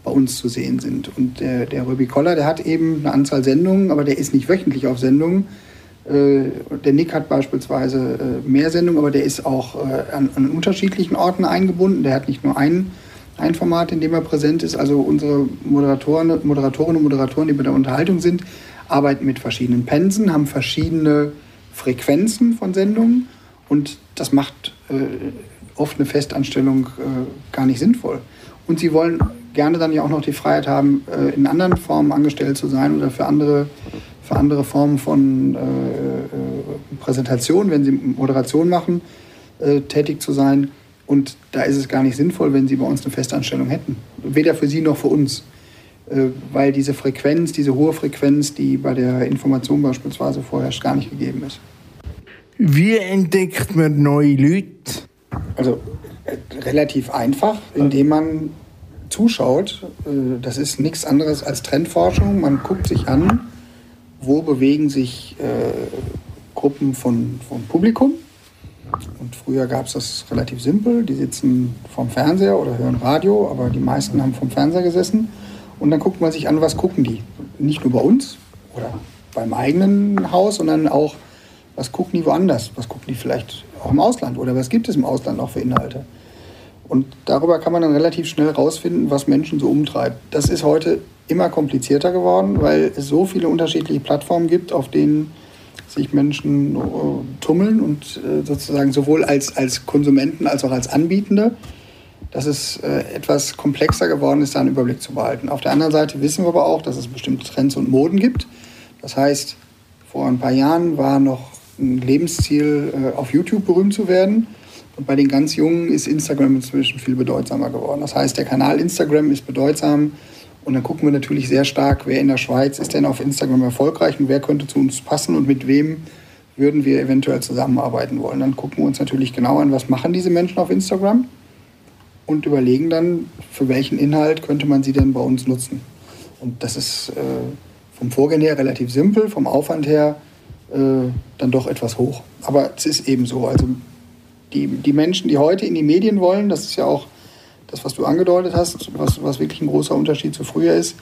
bei uns zu sehen sind. Und der, der Röbi Koller, der hat eben eine Anzahl Sendungen, aber der ist nicht wöchentlich auf Sendungen, Äh, der Nick hat beispielsweise äh, mehr Sendungen, aber der ist auch äh, an, an, unterschiedlichen Orten eingebunden. Der hat nicht nur ein, ein Format, in dem er präsent ist. Also unsere Moderatoren, Moderatorinnen und Moderatoren, die bei der Unterhaltung sind, arbeiten mit verschiedenen Pensen, haben verschiedene Frequenzen von Sendungen und das macht äh, oft eine Festanstellung äh, gar nicht sinnvoll. Und sie wollen gerne dann ja auch noch die Freiheit haben, äh, in anderen Formen angestellt zu sein oder für andere, für andere Formen von äh, äh, Präsentation, wenn sie Moderation machen, äh, tätig zu sein. Und da ist es gar nicht sinnvoll, wenn sie bei uns eine Festanstellung hätten. Weder für sie noch für uns. Weil diese Frequenz, diese hohe Frequenz, die bei der Information beispielsweise vorherrscht, gar nicht gegeben ist. Wie entdeckt man neue Leute? Also äh, relativ einfach, indem man zuschaut. Äh, das ist nichts anderes als Trendforschung. Man guckt sich an, wo bewegen sich Gruppen von, von Publikum. Und früher gab es das relativ simpel. Die sitzen vorm Fernseher oder hören Radio, aber die meisten haben vom Fernseher gesessen und dann guckt man sich an, was gucken die. Nicht nur bei uns oder beim eigenen Haus, sondern auch, was gucken die woanders? Was gucken die vielleicht auch im Ausland? Oder was gibt es im Ausland auch für Inhalte? Und darüber kann man dann relativ schnell rausfinden, was Menschen so umtreibt. Das ist heute immer komplizierter geworden, weil es so viele unterschiedliche Plattformen gibt, auf denen sich Menschen äh, tummeln und äh, sozusagen sowohl als, als Konsumenten als auch als Anbietende dass es äh, etwas komplexer geworden ist, da einen Überblick zu behalten. Auf der anderen Seite wissen wir aber auch, dass es bestimmte Trends und Moden gibt. Das heißt, vor ein paar Jahren war noch ein Lebensziel, äh, auf YouTube berühmt zu werden. Und bei den ganz Jungen ist Instagram inzwischen viel bedeutsamer geworden. Das heißt, der Kanal Instagram ist bedeutsam. Und dann gucken wir natürlich sehr stark, wer in der Schweiz ist denn auf Instagram erfolgreich und wer könnte zu uns passen und mit wem würden wir eventuell zusammenarbeiten wollen. Dann gucken wir uns natürlich genau an, was machen diese Menschen auf Instagram und überlegen dann, für welchen Inhalt könnte man sie denn bei uns nutzen. Und das ist äh, vom Vorgehen her relativ simpel, vom Aufwand her äh, dann doch etwas hoch. Aber es ist eben so. Also die, die Menschen, die heute in die Medien wollen, das ist ja auch das, was du angedeutet hast, was, was wirklich ein großer Unterschied zu früher ist,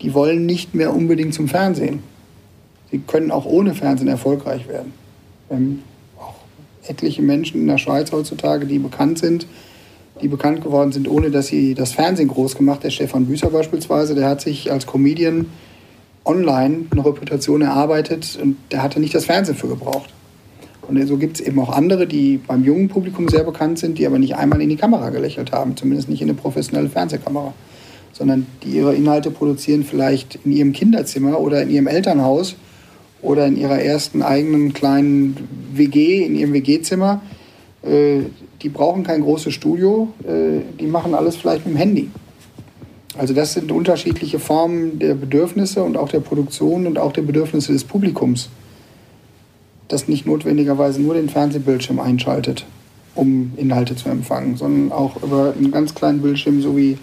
die wollen nicht mehr unbedingt zum Fernsehen. Sie können auch ohne Fernsehen erfolgreich werden. Haben auch etliche Menschen in der Schweiz heutzutage, die bekannt sind, die bekannt geworden sind, ohne dass sie das Fernsehen groß gemacht. Der Stefan Büßer beispielsweise, der hat sich als Comedian online eine Reputation erarbeitet und der hatte nicht das Fernsehen für gebraucht. Und so gibt es eben auch andere, die beim jungen Publikum sehr bekannt sind, die aber nicht einmal in die Kamera gelächelt haben, zumindest nicht in eine professionelle Fernsehkamera, sondern die ihre Inhalte produzieren vielleicht in ihrem Kinderzimmer oder in ihrem Elternhaus oder in ihrer ersten eigenen kleinen WG, in ihrem WG-Zimmer. Äh, die brauchen kein großes Studio, äh, die machen alles vielleicht mit dem Handy. Also das sind unterschiedliche Formen der Bedürfnisse und auch der Produktion und auch der Bedürfnisse des Publikums, das nicht notwendigerweise nur den Fernsehbildschirm einschaltet, um Inhalte zu empfangen, sondern auch über einen ganz kleinen Bildschirm, so wie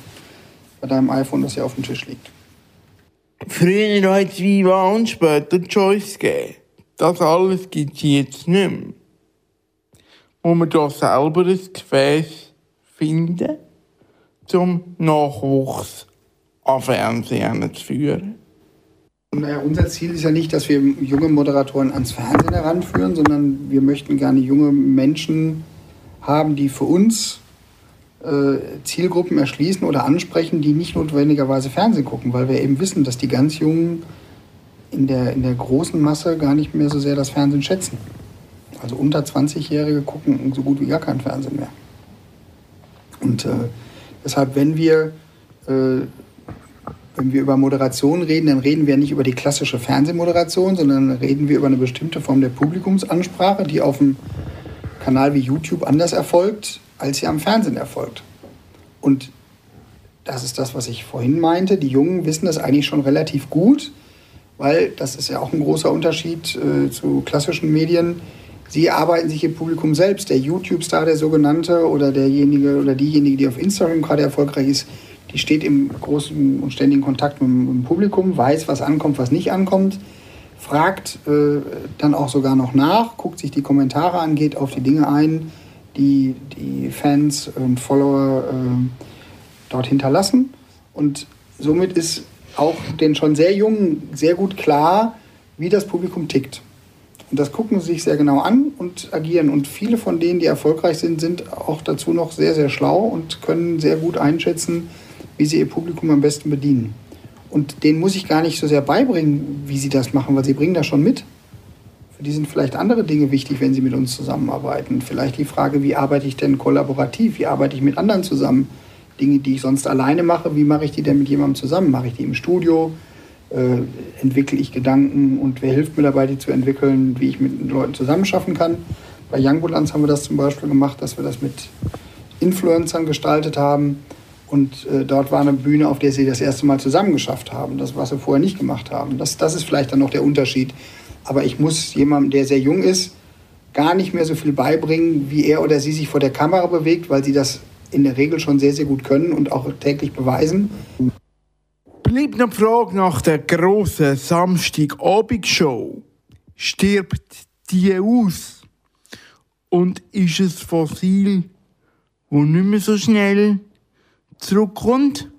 bei deinem iPhone, das hier auf dem Tisch liegt. Früher hat es Viva und später Choice gegeben. Das alles gibt es jetzt nicht mehr wo wir da selber ein Gefäß finden, zum Nachwuchs an Fernsehen zu führen? Naja, unser Ziel ist ja nicht, dass wir junge Moderatoren ans Fernsehen heranführen, sondern wir möchten gerne junge Menschen haben, die für uns äh, Zielgruppen erschließen oder ansprechen, die nicht notwendigerweise Fernsehen gucken, weil wir eben wissen, dass die ganz Jungen in der, in der großen Masse gar nicht mehr so sehr das Fernsehen schätzen. Also unter 20-Jährige gucken so gut wie gar kein Fernsehen mehr. Und äh, deshalb, wenn wir, äh, wenn wir über Moderation reden, dann reden wir nicht über die klassische Fernsehmoderation, sondern reden wir über eine bestimmte Form der Publikumsansprache, die auf einem Kanal wie YouTube anders erfolgt, als sie am Fernsehen erfolgt. Und das ist das, was ich vorhin meinte. Die Jungen wissen das eigentlich schon relativ gut, weil das ist ja auch ein großer Unterschied äh, zu klassischen Medien Sie arbeiten sich im Publikum selbst. Der YouTube-Star, der sogenannte, oder derjenige oder diejenige, die auf Instagram gerade erfolgreich ist, die steht im großen und ständigen Kontakt mit dem Publikum, weiß, was ankommt, was nicht ankommt, fragt äh, dann auch sogar noch nach, guckt sich die Kommentare an, geht auf die Dinge ein, die die Fans und Follower äh, dort hinterlassen. Und somit ist auch den schon sehr Jungen sehr gut klar, wie das Publikum tickt. Und das gucken sie sich sehr genau an und agieren. Und viele von denen, die erfolgreich sind, sind auch dazu noch sehr, sehr schlau und können sehr gut einschätzen, wie sie ihr Publikum am besten bedienen. Und denen muss ich gar nicht so sehr beibringen, wie sie das machen, weil sie bringen das schon mit. Für die sind vielleicht andere Dinge wichtig, wenn sie mit uns zusammenarbeiten. Vielleicht die Frage, wie arbeite ich denn kollaborativ? Wie arbeite ich mit anderen zusammen? Dinge, die ich sonst alleine mache, wie mache ich die denn mit jemandem zusammen? Mache ich die im Studio? Äh, entwickle ich Gedanken und wer hilft mir dabei, die zu entwickeln, wie ich mit Leuten zusammenschaffen kann? Bei Young Balance haben wir das zum Beispiel gemacht, dass wir das mit Influencern gestaltet haben und äh, dort war eine Bühne, auf der sie das erste Mal zusammengeschafft haben. Das, was sie vorher nicht gemacht haben. Das, das ist vielleicht dann noch der Unterschied. Aber ich muss jemandem, der sehr jung ist, gar nicht mehr so viel beibringen, wie er oder sie sich vor der Kamera bewegt, weil sie das in der Regel schon sehr, sehr gut können und auch täglich beweisen. Bleibt noch die Frage nach der grossen Samstagabendshow. Stirbt die aus? Und ist es Fossil, wo nicht mehr so schnell zurückkommt?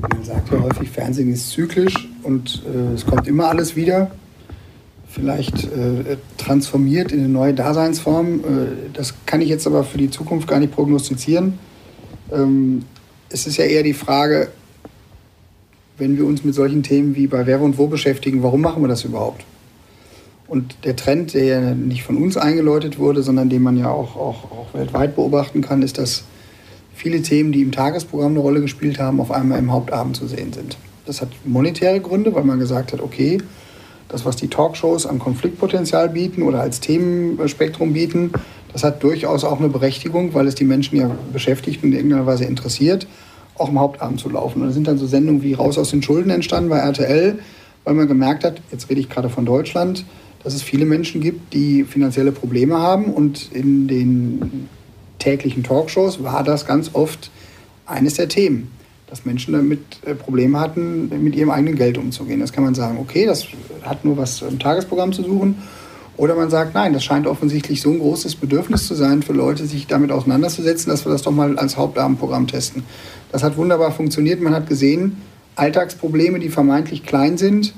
Man sagt ja häufig, Fernsehen ist zyklisch und äh, es kommt immer alles wieder. Vielleicht äh, transformiert in eine neue Daseinsform. Äh, das kann ich jetzt aber für die Zukunft gar nicht prognostizieren. Ähm, es ist ja eher die Frage, wenn wir uns mit solchen Themen wie bei Wer und Wo beschäftigen, warum machen wir das überhaupt? Und der Trend, der ja nicht von uns eingeläutet wurde, sondern den man ja auch, auch, auch weltweit beobachten kann, ist, dass viele Themen, die im Tagesprogramm eine Rolle gespielt haben, auf einmal im Hauptabend zu sehen sind. Das hat monetäre Gründe, weil man gesagt hat, okay, das, was die Talkshows an Konfliktpotenzial bieten oder als Themenspektrum bieten, das hat durchaus auch eine Berechtigung, weil es die Menschen ja beschäftigt und in irgendeiner Weise interessiert, auch im Hauptabend zu laufen. Und da sind dann so Sendungen wie Raus aus den Schulden entstanden bei RTL, weil man gemerkt hat, jetzt rede ich gerade von Deutschland, dass es viele Menschen gibt, die finanzielle Probleme haben und in den täglichen Talkshows war das ganz oft eines der Themen, dass Menschen damit äh, Probleme hatten, mit ihrem eigenen Geld umzugehen. Das kann man sagen, okay, das hat nur was im Tagesprogramm zu suchen. Oder man sagt, nein, das scheint offensichtlich so ein großes Bedürfnis zu sein für Leute, sich damit auseinanderzusetzen, dass wir das doch mal als Hauptabendprogramm testen. Das hat wunderbar funktioniert. Man hat gesehen, Alltagsprobleme, die vermeintlich klein sind,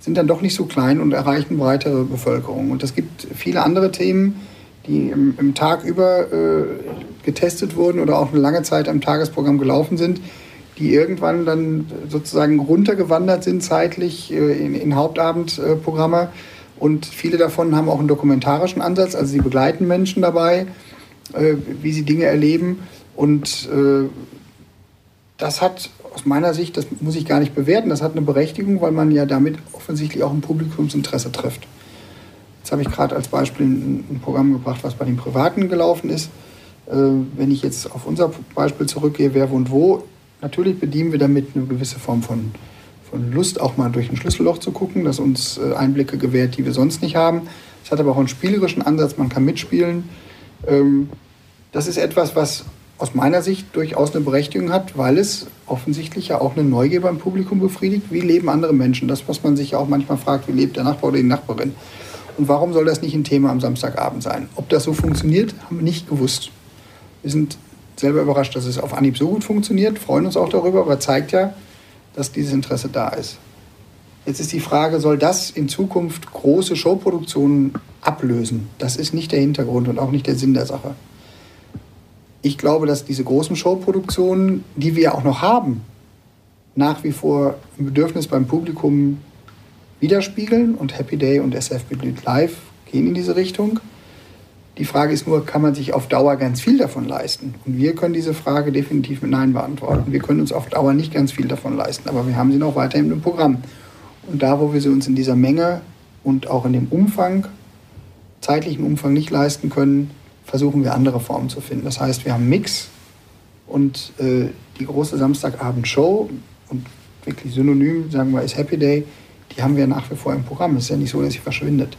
sind dann doch nicht so klein und erreichen breitere Bevölkerung. Und es gibt viele andere Themen, die im, im Tag über äh, getestet wurden oder auch eine lange Zeit am Tagesprogramm gelaufen sind, die irgendwann dann sozusagen runtergewandert sind zeitlich äh, in, in Hauptabendprogramme. Und viele davon haben auch einen dokumentarischen Ansatz, also sie begleiten Menschen dabei, äh, wie sie Dinge erleben. Und äh, das hat aus meiner Sicht, das muss ich gar nicht bewerten, das hat eine Berechtigung, weil man ja damit offensichtlich auch ein Publikumsinteresse trifft. Jetzt habe ich gerade als Beispiel ein, Programm gebracht, was bei den Privaten gelaufen ist. Äh, wenn ich jetzt auf unser Beispiel zurückgehe, wer wohnt wo, natürlich bedienen wir damit eine gewisse Form von, von Lust, auch mal durch ein Schlüsselloch zu gucken, das uns äh, Einblicke gewährt, die wir sonst nicht haben. Es hat aber auch einen spielerischen Ansatz, man kann mitspielen. Ähm, das ist etwas, was aus meiner Sicht durchaus eine Berechtigung hat, weil es offensichtlich ja auch eine Neugier beim Publikum befriedigt. Wie leben andere Menschen? Das, was man sich ja auch manchmal fragt, wie lebt der Nachbar oder die Nachbarin? Und warum soll das nicht ein Thema am Samstagabend sein? Ob das so funktioniert, haben wir nicht gewusst. Wir sind selber überrascht, dass es auf Anhieb so gut funktioniert, freuen uns auch darüber, aber zeigt ja, dass dieses Interesse da ist. Jetzt ist die Frage, soll das in Zukunft große Showproduktionen ablösen? Das ist nicht der Hintergrund und auch nicht der Sinn der Sache. Ich glaube, dass diese großen Showproduktionen, die wir auch noch haben, nach wie vor ein Bedürfnis beim Publikum widerspiegeln und Happy Day und SF Live gehen in diese Richtung. Die Frage ist nur, kann man sich auf Dauer ganz viel davon leisten? Und wir können diese Frage definitiv mit Nein beantworten. Wir können uns auf Dauer nicht ganz viel davon leisten, aber wir haben sie noch weiterhin im Programm. Und da, wo wir sie uns in dieser Menge und auch in dem Umfang, zeitlichen Umfang nicht leisten können, versuchen wir andere Formen zu finden. Das heißt, wir haben Mix und äh, die große Samstagabend-Show und wirklich synonym, sagen wir, ist Happy Day, die haben wir nach wie vor im Programm. Es ist ja nicht so, dass sie verschwindet.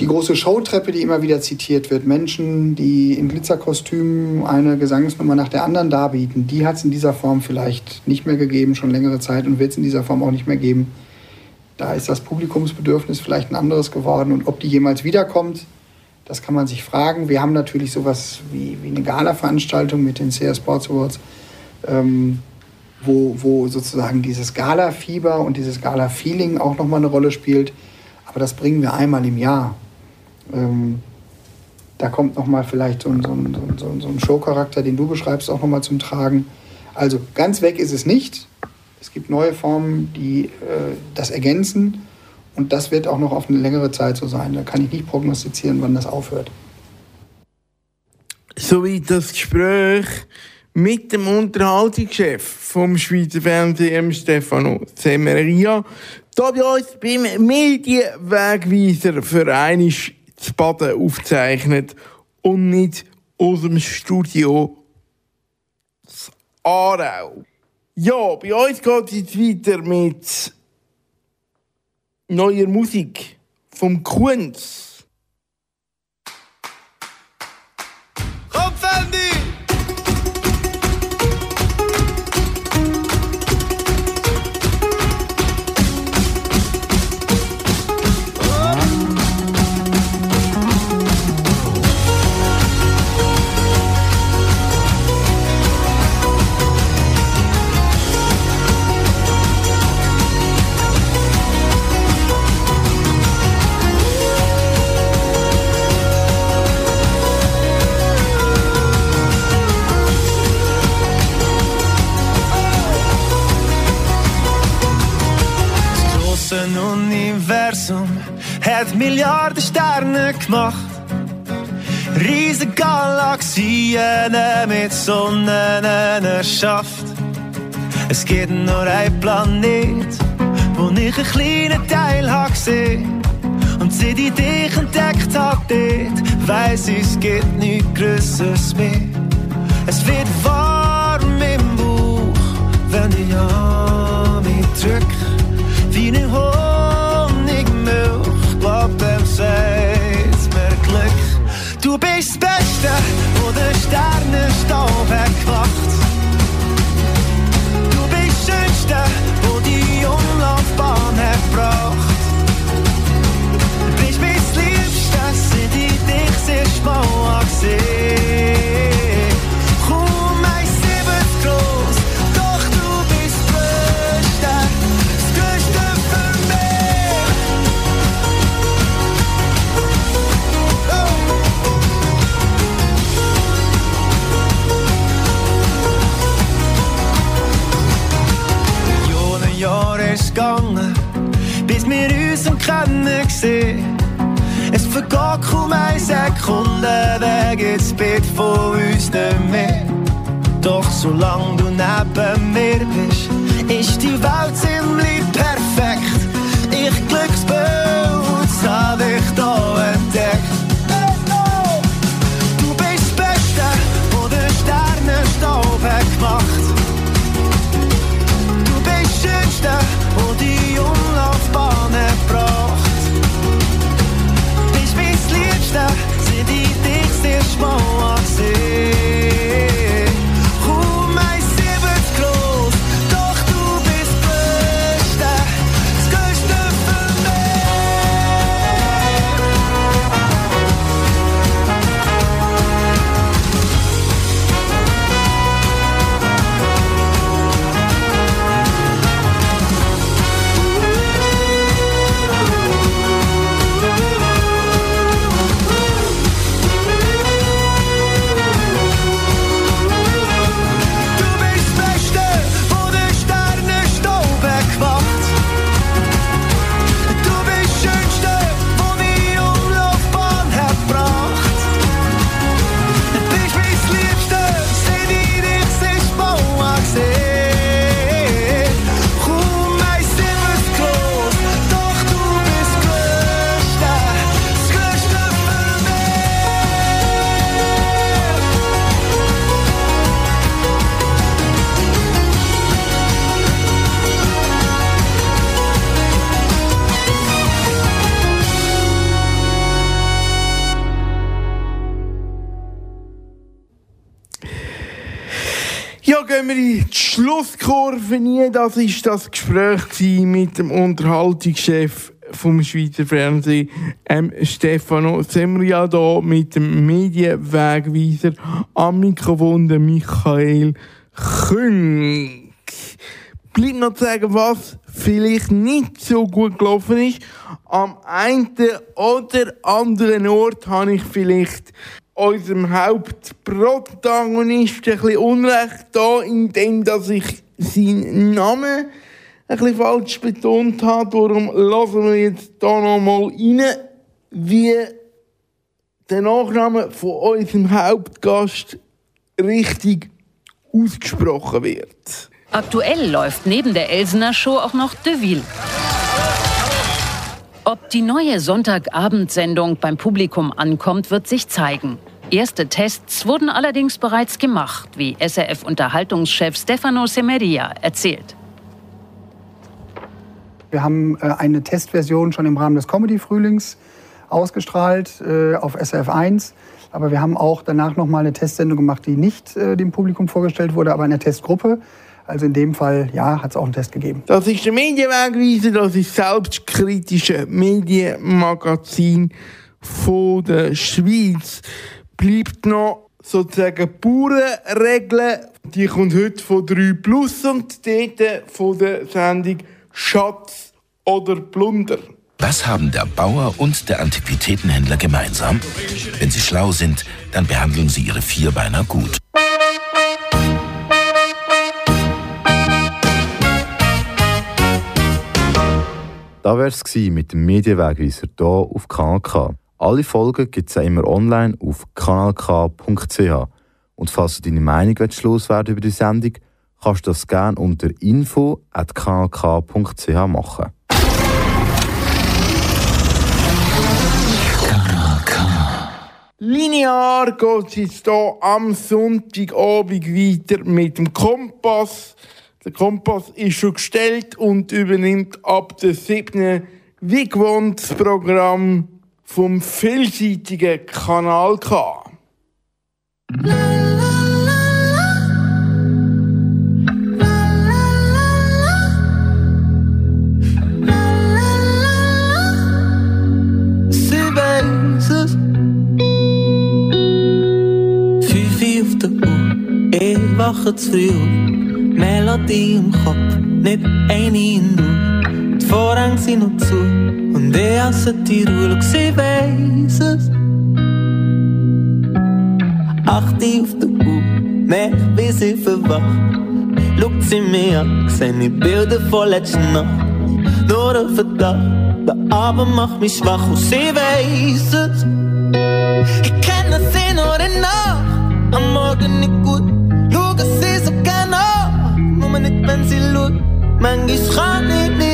Die große Showtreppe, die immer wieder zitiert wird, Menschen, die in Glitzerkostümen eine Gesangsnummer nach der anderen darbieten, die hat es in dieser Form vielleicht nicht mehr gegeben, schon längere Zeit und wird es in dieser Form auch nicht mehr geben. Da ist das Publikumsbedürfnis vielleicht ein anderes geworden und ob die jemals wiederkommt, das kann man sich fragen. Wir haben natürlich sowas wie, wie eine Gala-Veranstaltung mit den CR Sports Awards. Ähm, wo, wo sozusagen dieses Gala-Fieber und dieses Gala-Feeling auch nochmal eine Rolle spielt. Aber das bringen wir einmal im Jahr. Ähm, da kommt nochmal vielleicht so ein, so, ein, so, ein, so ein Showcharakter, den du beschreibst, auch nochmal zum Tragen. Also ganz weg ist es nicht. Es gibt neue Formen, die äh, das ergänzen. Und das wird auch noch auf eine längere Zeit so sein. Da kann ich nicht prognostizieren, wann das aufhört. Soweit das Gespräch mit dem Unterhaltungschef vom Schweizer Fernsehen, Stefano Semeria, da bei uns beim Medienwegweiser für einisch zu Baden aufzeichnet und nicht aus dem Studio Aarau. Ja, bei uns geht es weiter mit neuer Musik vom Kunz. Gemacht. Riesige Galaxien mit Sonnen erschafft. Es gibt nur ein Planet, wo ich einen kleinen Teil habe. Und seit ich dich entdeckt habe dort, weiss ich, es gibt nichts Größeres mehr. Es wird warm im Bauch, wenn ich an mich drück, wie eine Honigmilch glaub, dem Glück. Du bist Ins Bett von uns nicht mehr. Doch solange du neben mir bist, ist die Welt ziemlich Schlusskurve nie. Das war das Gespräch mit dem Unterhaltungschef vom Schweizer Fernsehen, ähm, Stefano Semria, mit dem Medienwegweiser am Mikrofon, Michael Küng. Bleibt noch zu sagen, was vielleicht nicht so gut gelaufen ist. Am einen oder anderen Ort habe ich vielleicht unserem Hauptprotagonisten ein bisschen Unrecht da, indem dass ich seinen Namen bisschen falsch betont habe. Darum lassen wir jetzt hier nochmal rein, wie der Nachname von unserem Hauptgast richtig ausgesprochen wird. Aktuell läuft neben der Elsener Show auch noch Deville. Ob die neue Sonntagabendsendung beim Publikum ankommt, wird sich zeigen. Erste Tests wurden allerdings bereits gemacht, wie SRF-Unterhaltungschef Stefano Semeria erzählt. Wir haben äh, eine Testversion schon im Rahmen des Comedy-Frühlings ausgestrahlt äh, auf SRF 1. Aber wir haben auch danach noch mal eine Testsendung gemacht, die nicht äh, dem Publikum vorgestellt wurde, aber in der Testgruppe. Also in dem Fall, ja, hat es auch einen Test gegeben. Das ist der Medienwegweiser, das ist das selbstkritische Medienmagazin von der Schweiz. Bleibt noch sozusagen Bauernregeln. Die kommt heute von 3 Plus und dort von der Sendung Schatz oder Plunder. Was haben der Bauer und der Antiquitätenhändler gemeinsam? Wenn sie schlau sind, dann behandeln sie ihre Vierbeiner gut. Da wär's es mit dem Medienwegweiser hier auf Kanal K. Alle Folgen gibt es immer online auf kanalk.ch. Und falls du deine Meinung loswerden über die Sendung, kannst du das gerne unter info.kanalk.ch machen. Linear geht es jetzt hier am Sonntagabend weiter mit dem Kompass. Der Kompass ist schon gestellt und übernimmt ab der 7. wie gewohnt das Programm vom vielseitigen Kanal K. Wache zu früh auf. Melodie im Kopf, nicht eine in nur. Die Vorhänge sind noch zu und ich hasse die Ruhe, schau, sie weiss es. Acht Uhr auf der Uhr, merk, wie sie verwacht. Schaut sie mir an, seh ich Bilder von letzter Nacht. Nur ein Verdacht, der Abend macht mich schwach und sie weiß es. Ich kenne sie nur in Nacht, am Morgen nicht gut. Schau sie so gerne an, nur nicht, wenn sie schaut. Manchmal kann ich nicht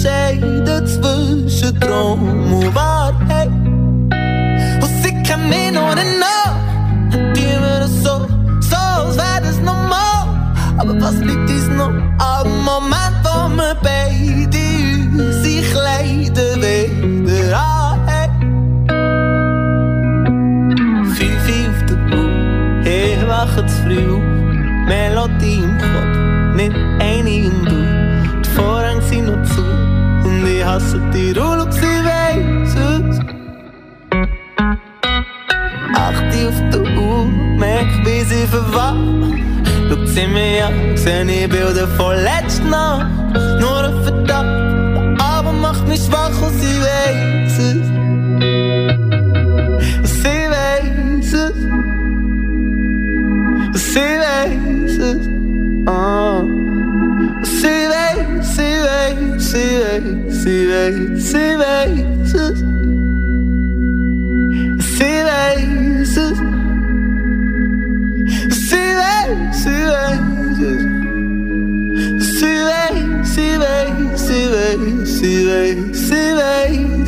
unterscheiden zwischen Traum und Wahrheit. Und sie kann mich nur in Nacht, die mir das so, so, als wäre das normal. Aber was liegt uns noch am Moment, wo wir beide unsere Kleider wieder anhaben? Fünf Uhr auf der Uhr, ich wache zu früh ich hasse die Uhr auf der Uhr, merk, wie sie verwacht. Schaut sie mir an, seh ich Bilder von letzter Nacht. Nur ein Verdacht, Abend macht mich schwach und sie weiß es. Sie weiß es. Sie weiß es. Ah. Sie weiß, sie weiß, sie weiß, sie weiß, sie weiß es. Sie weiß es. Sie weiß, sie weiß es. Sie weiß, sie weiß, sie weiß, sie weiß, sie weiß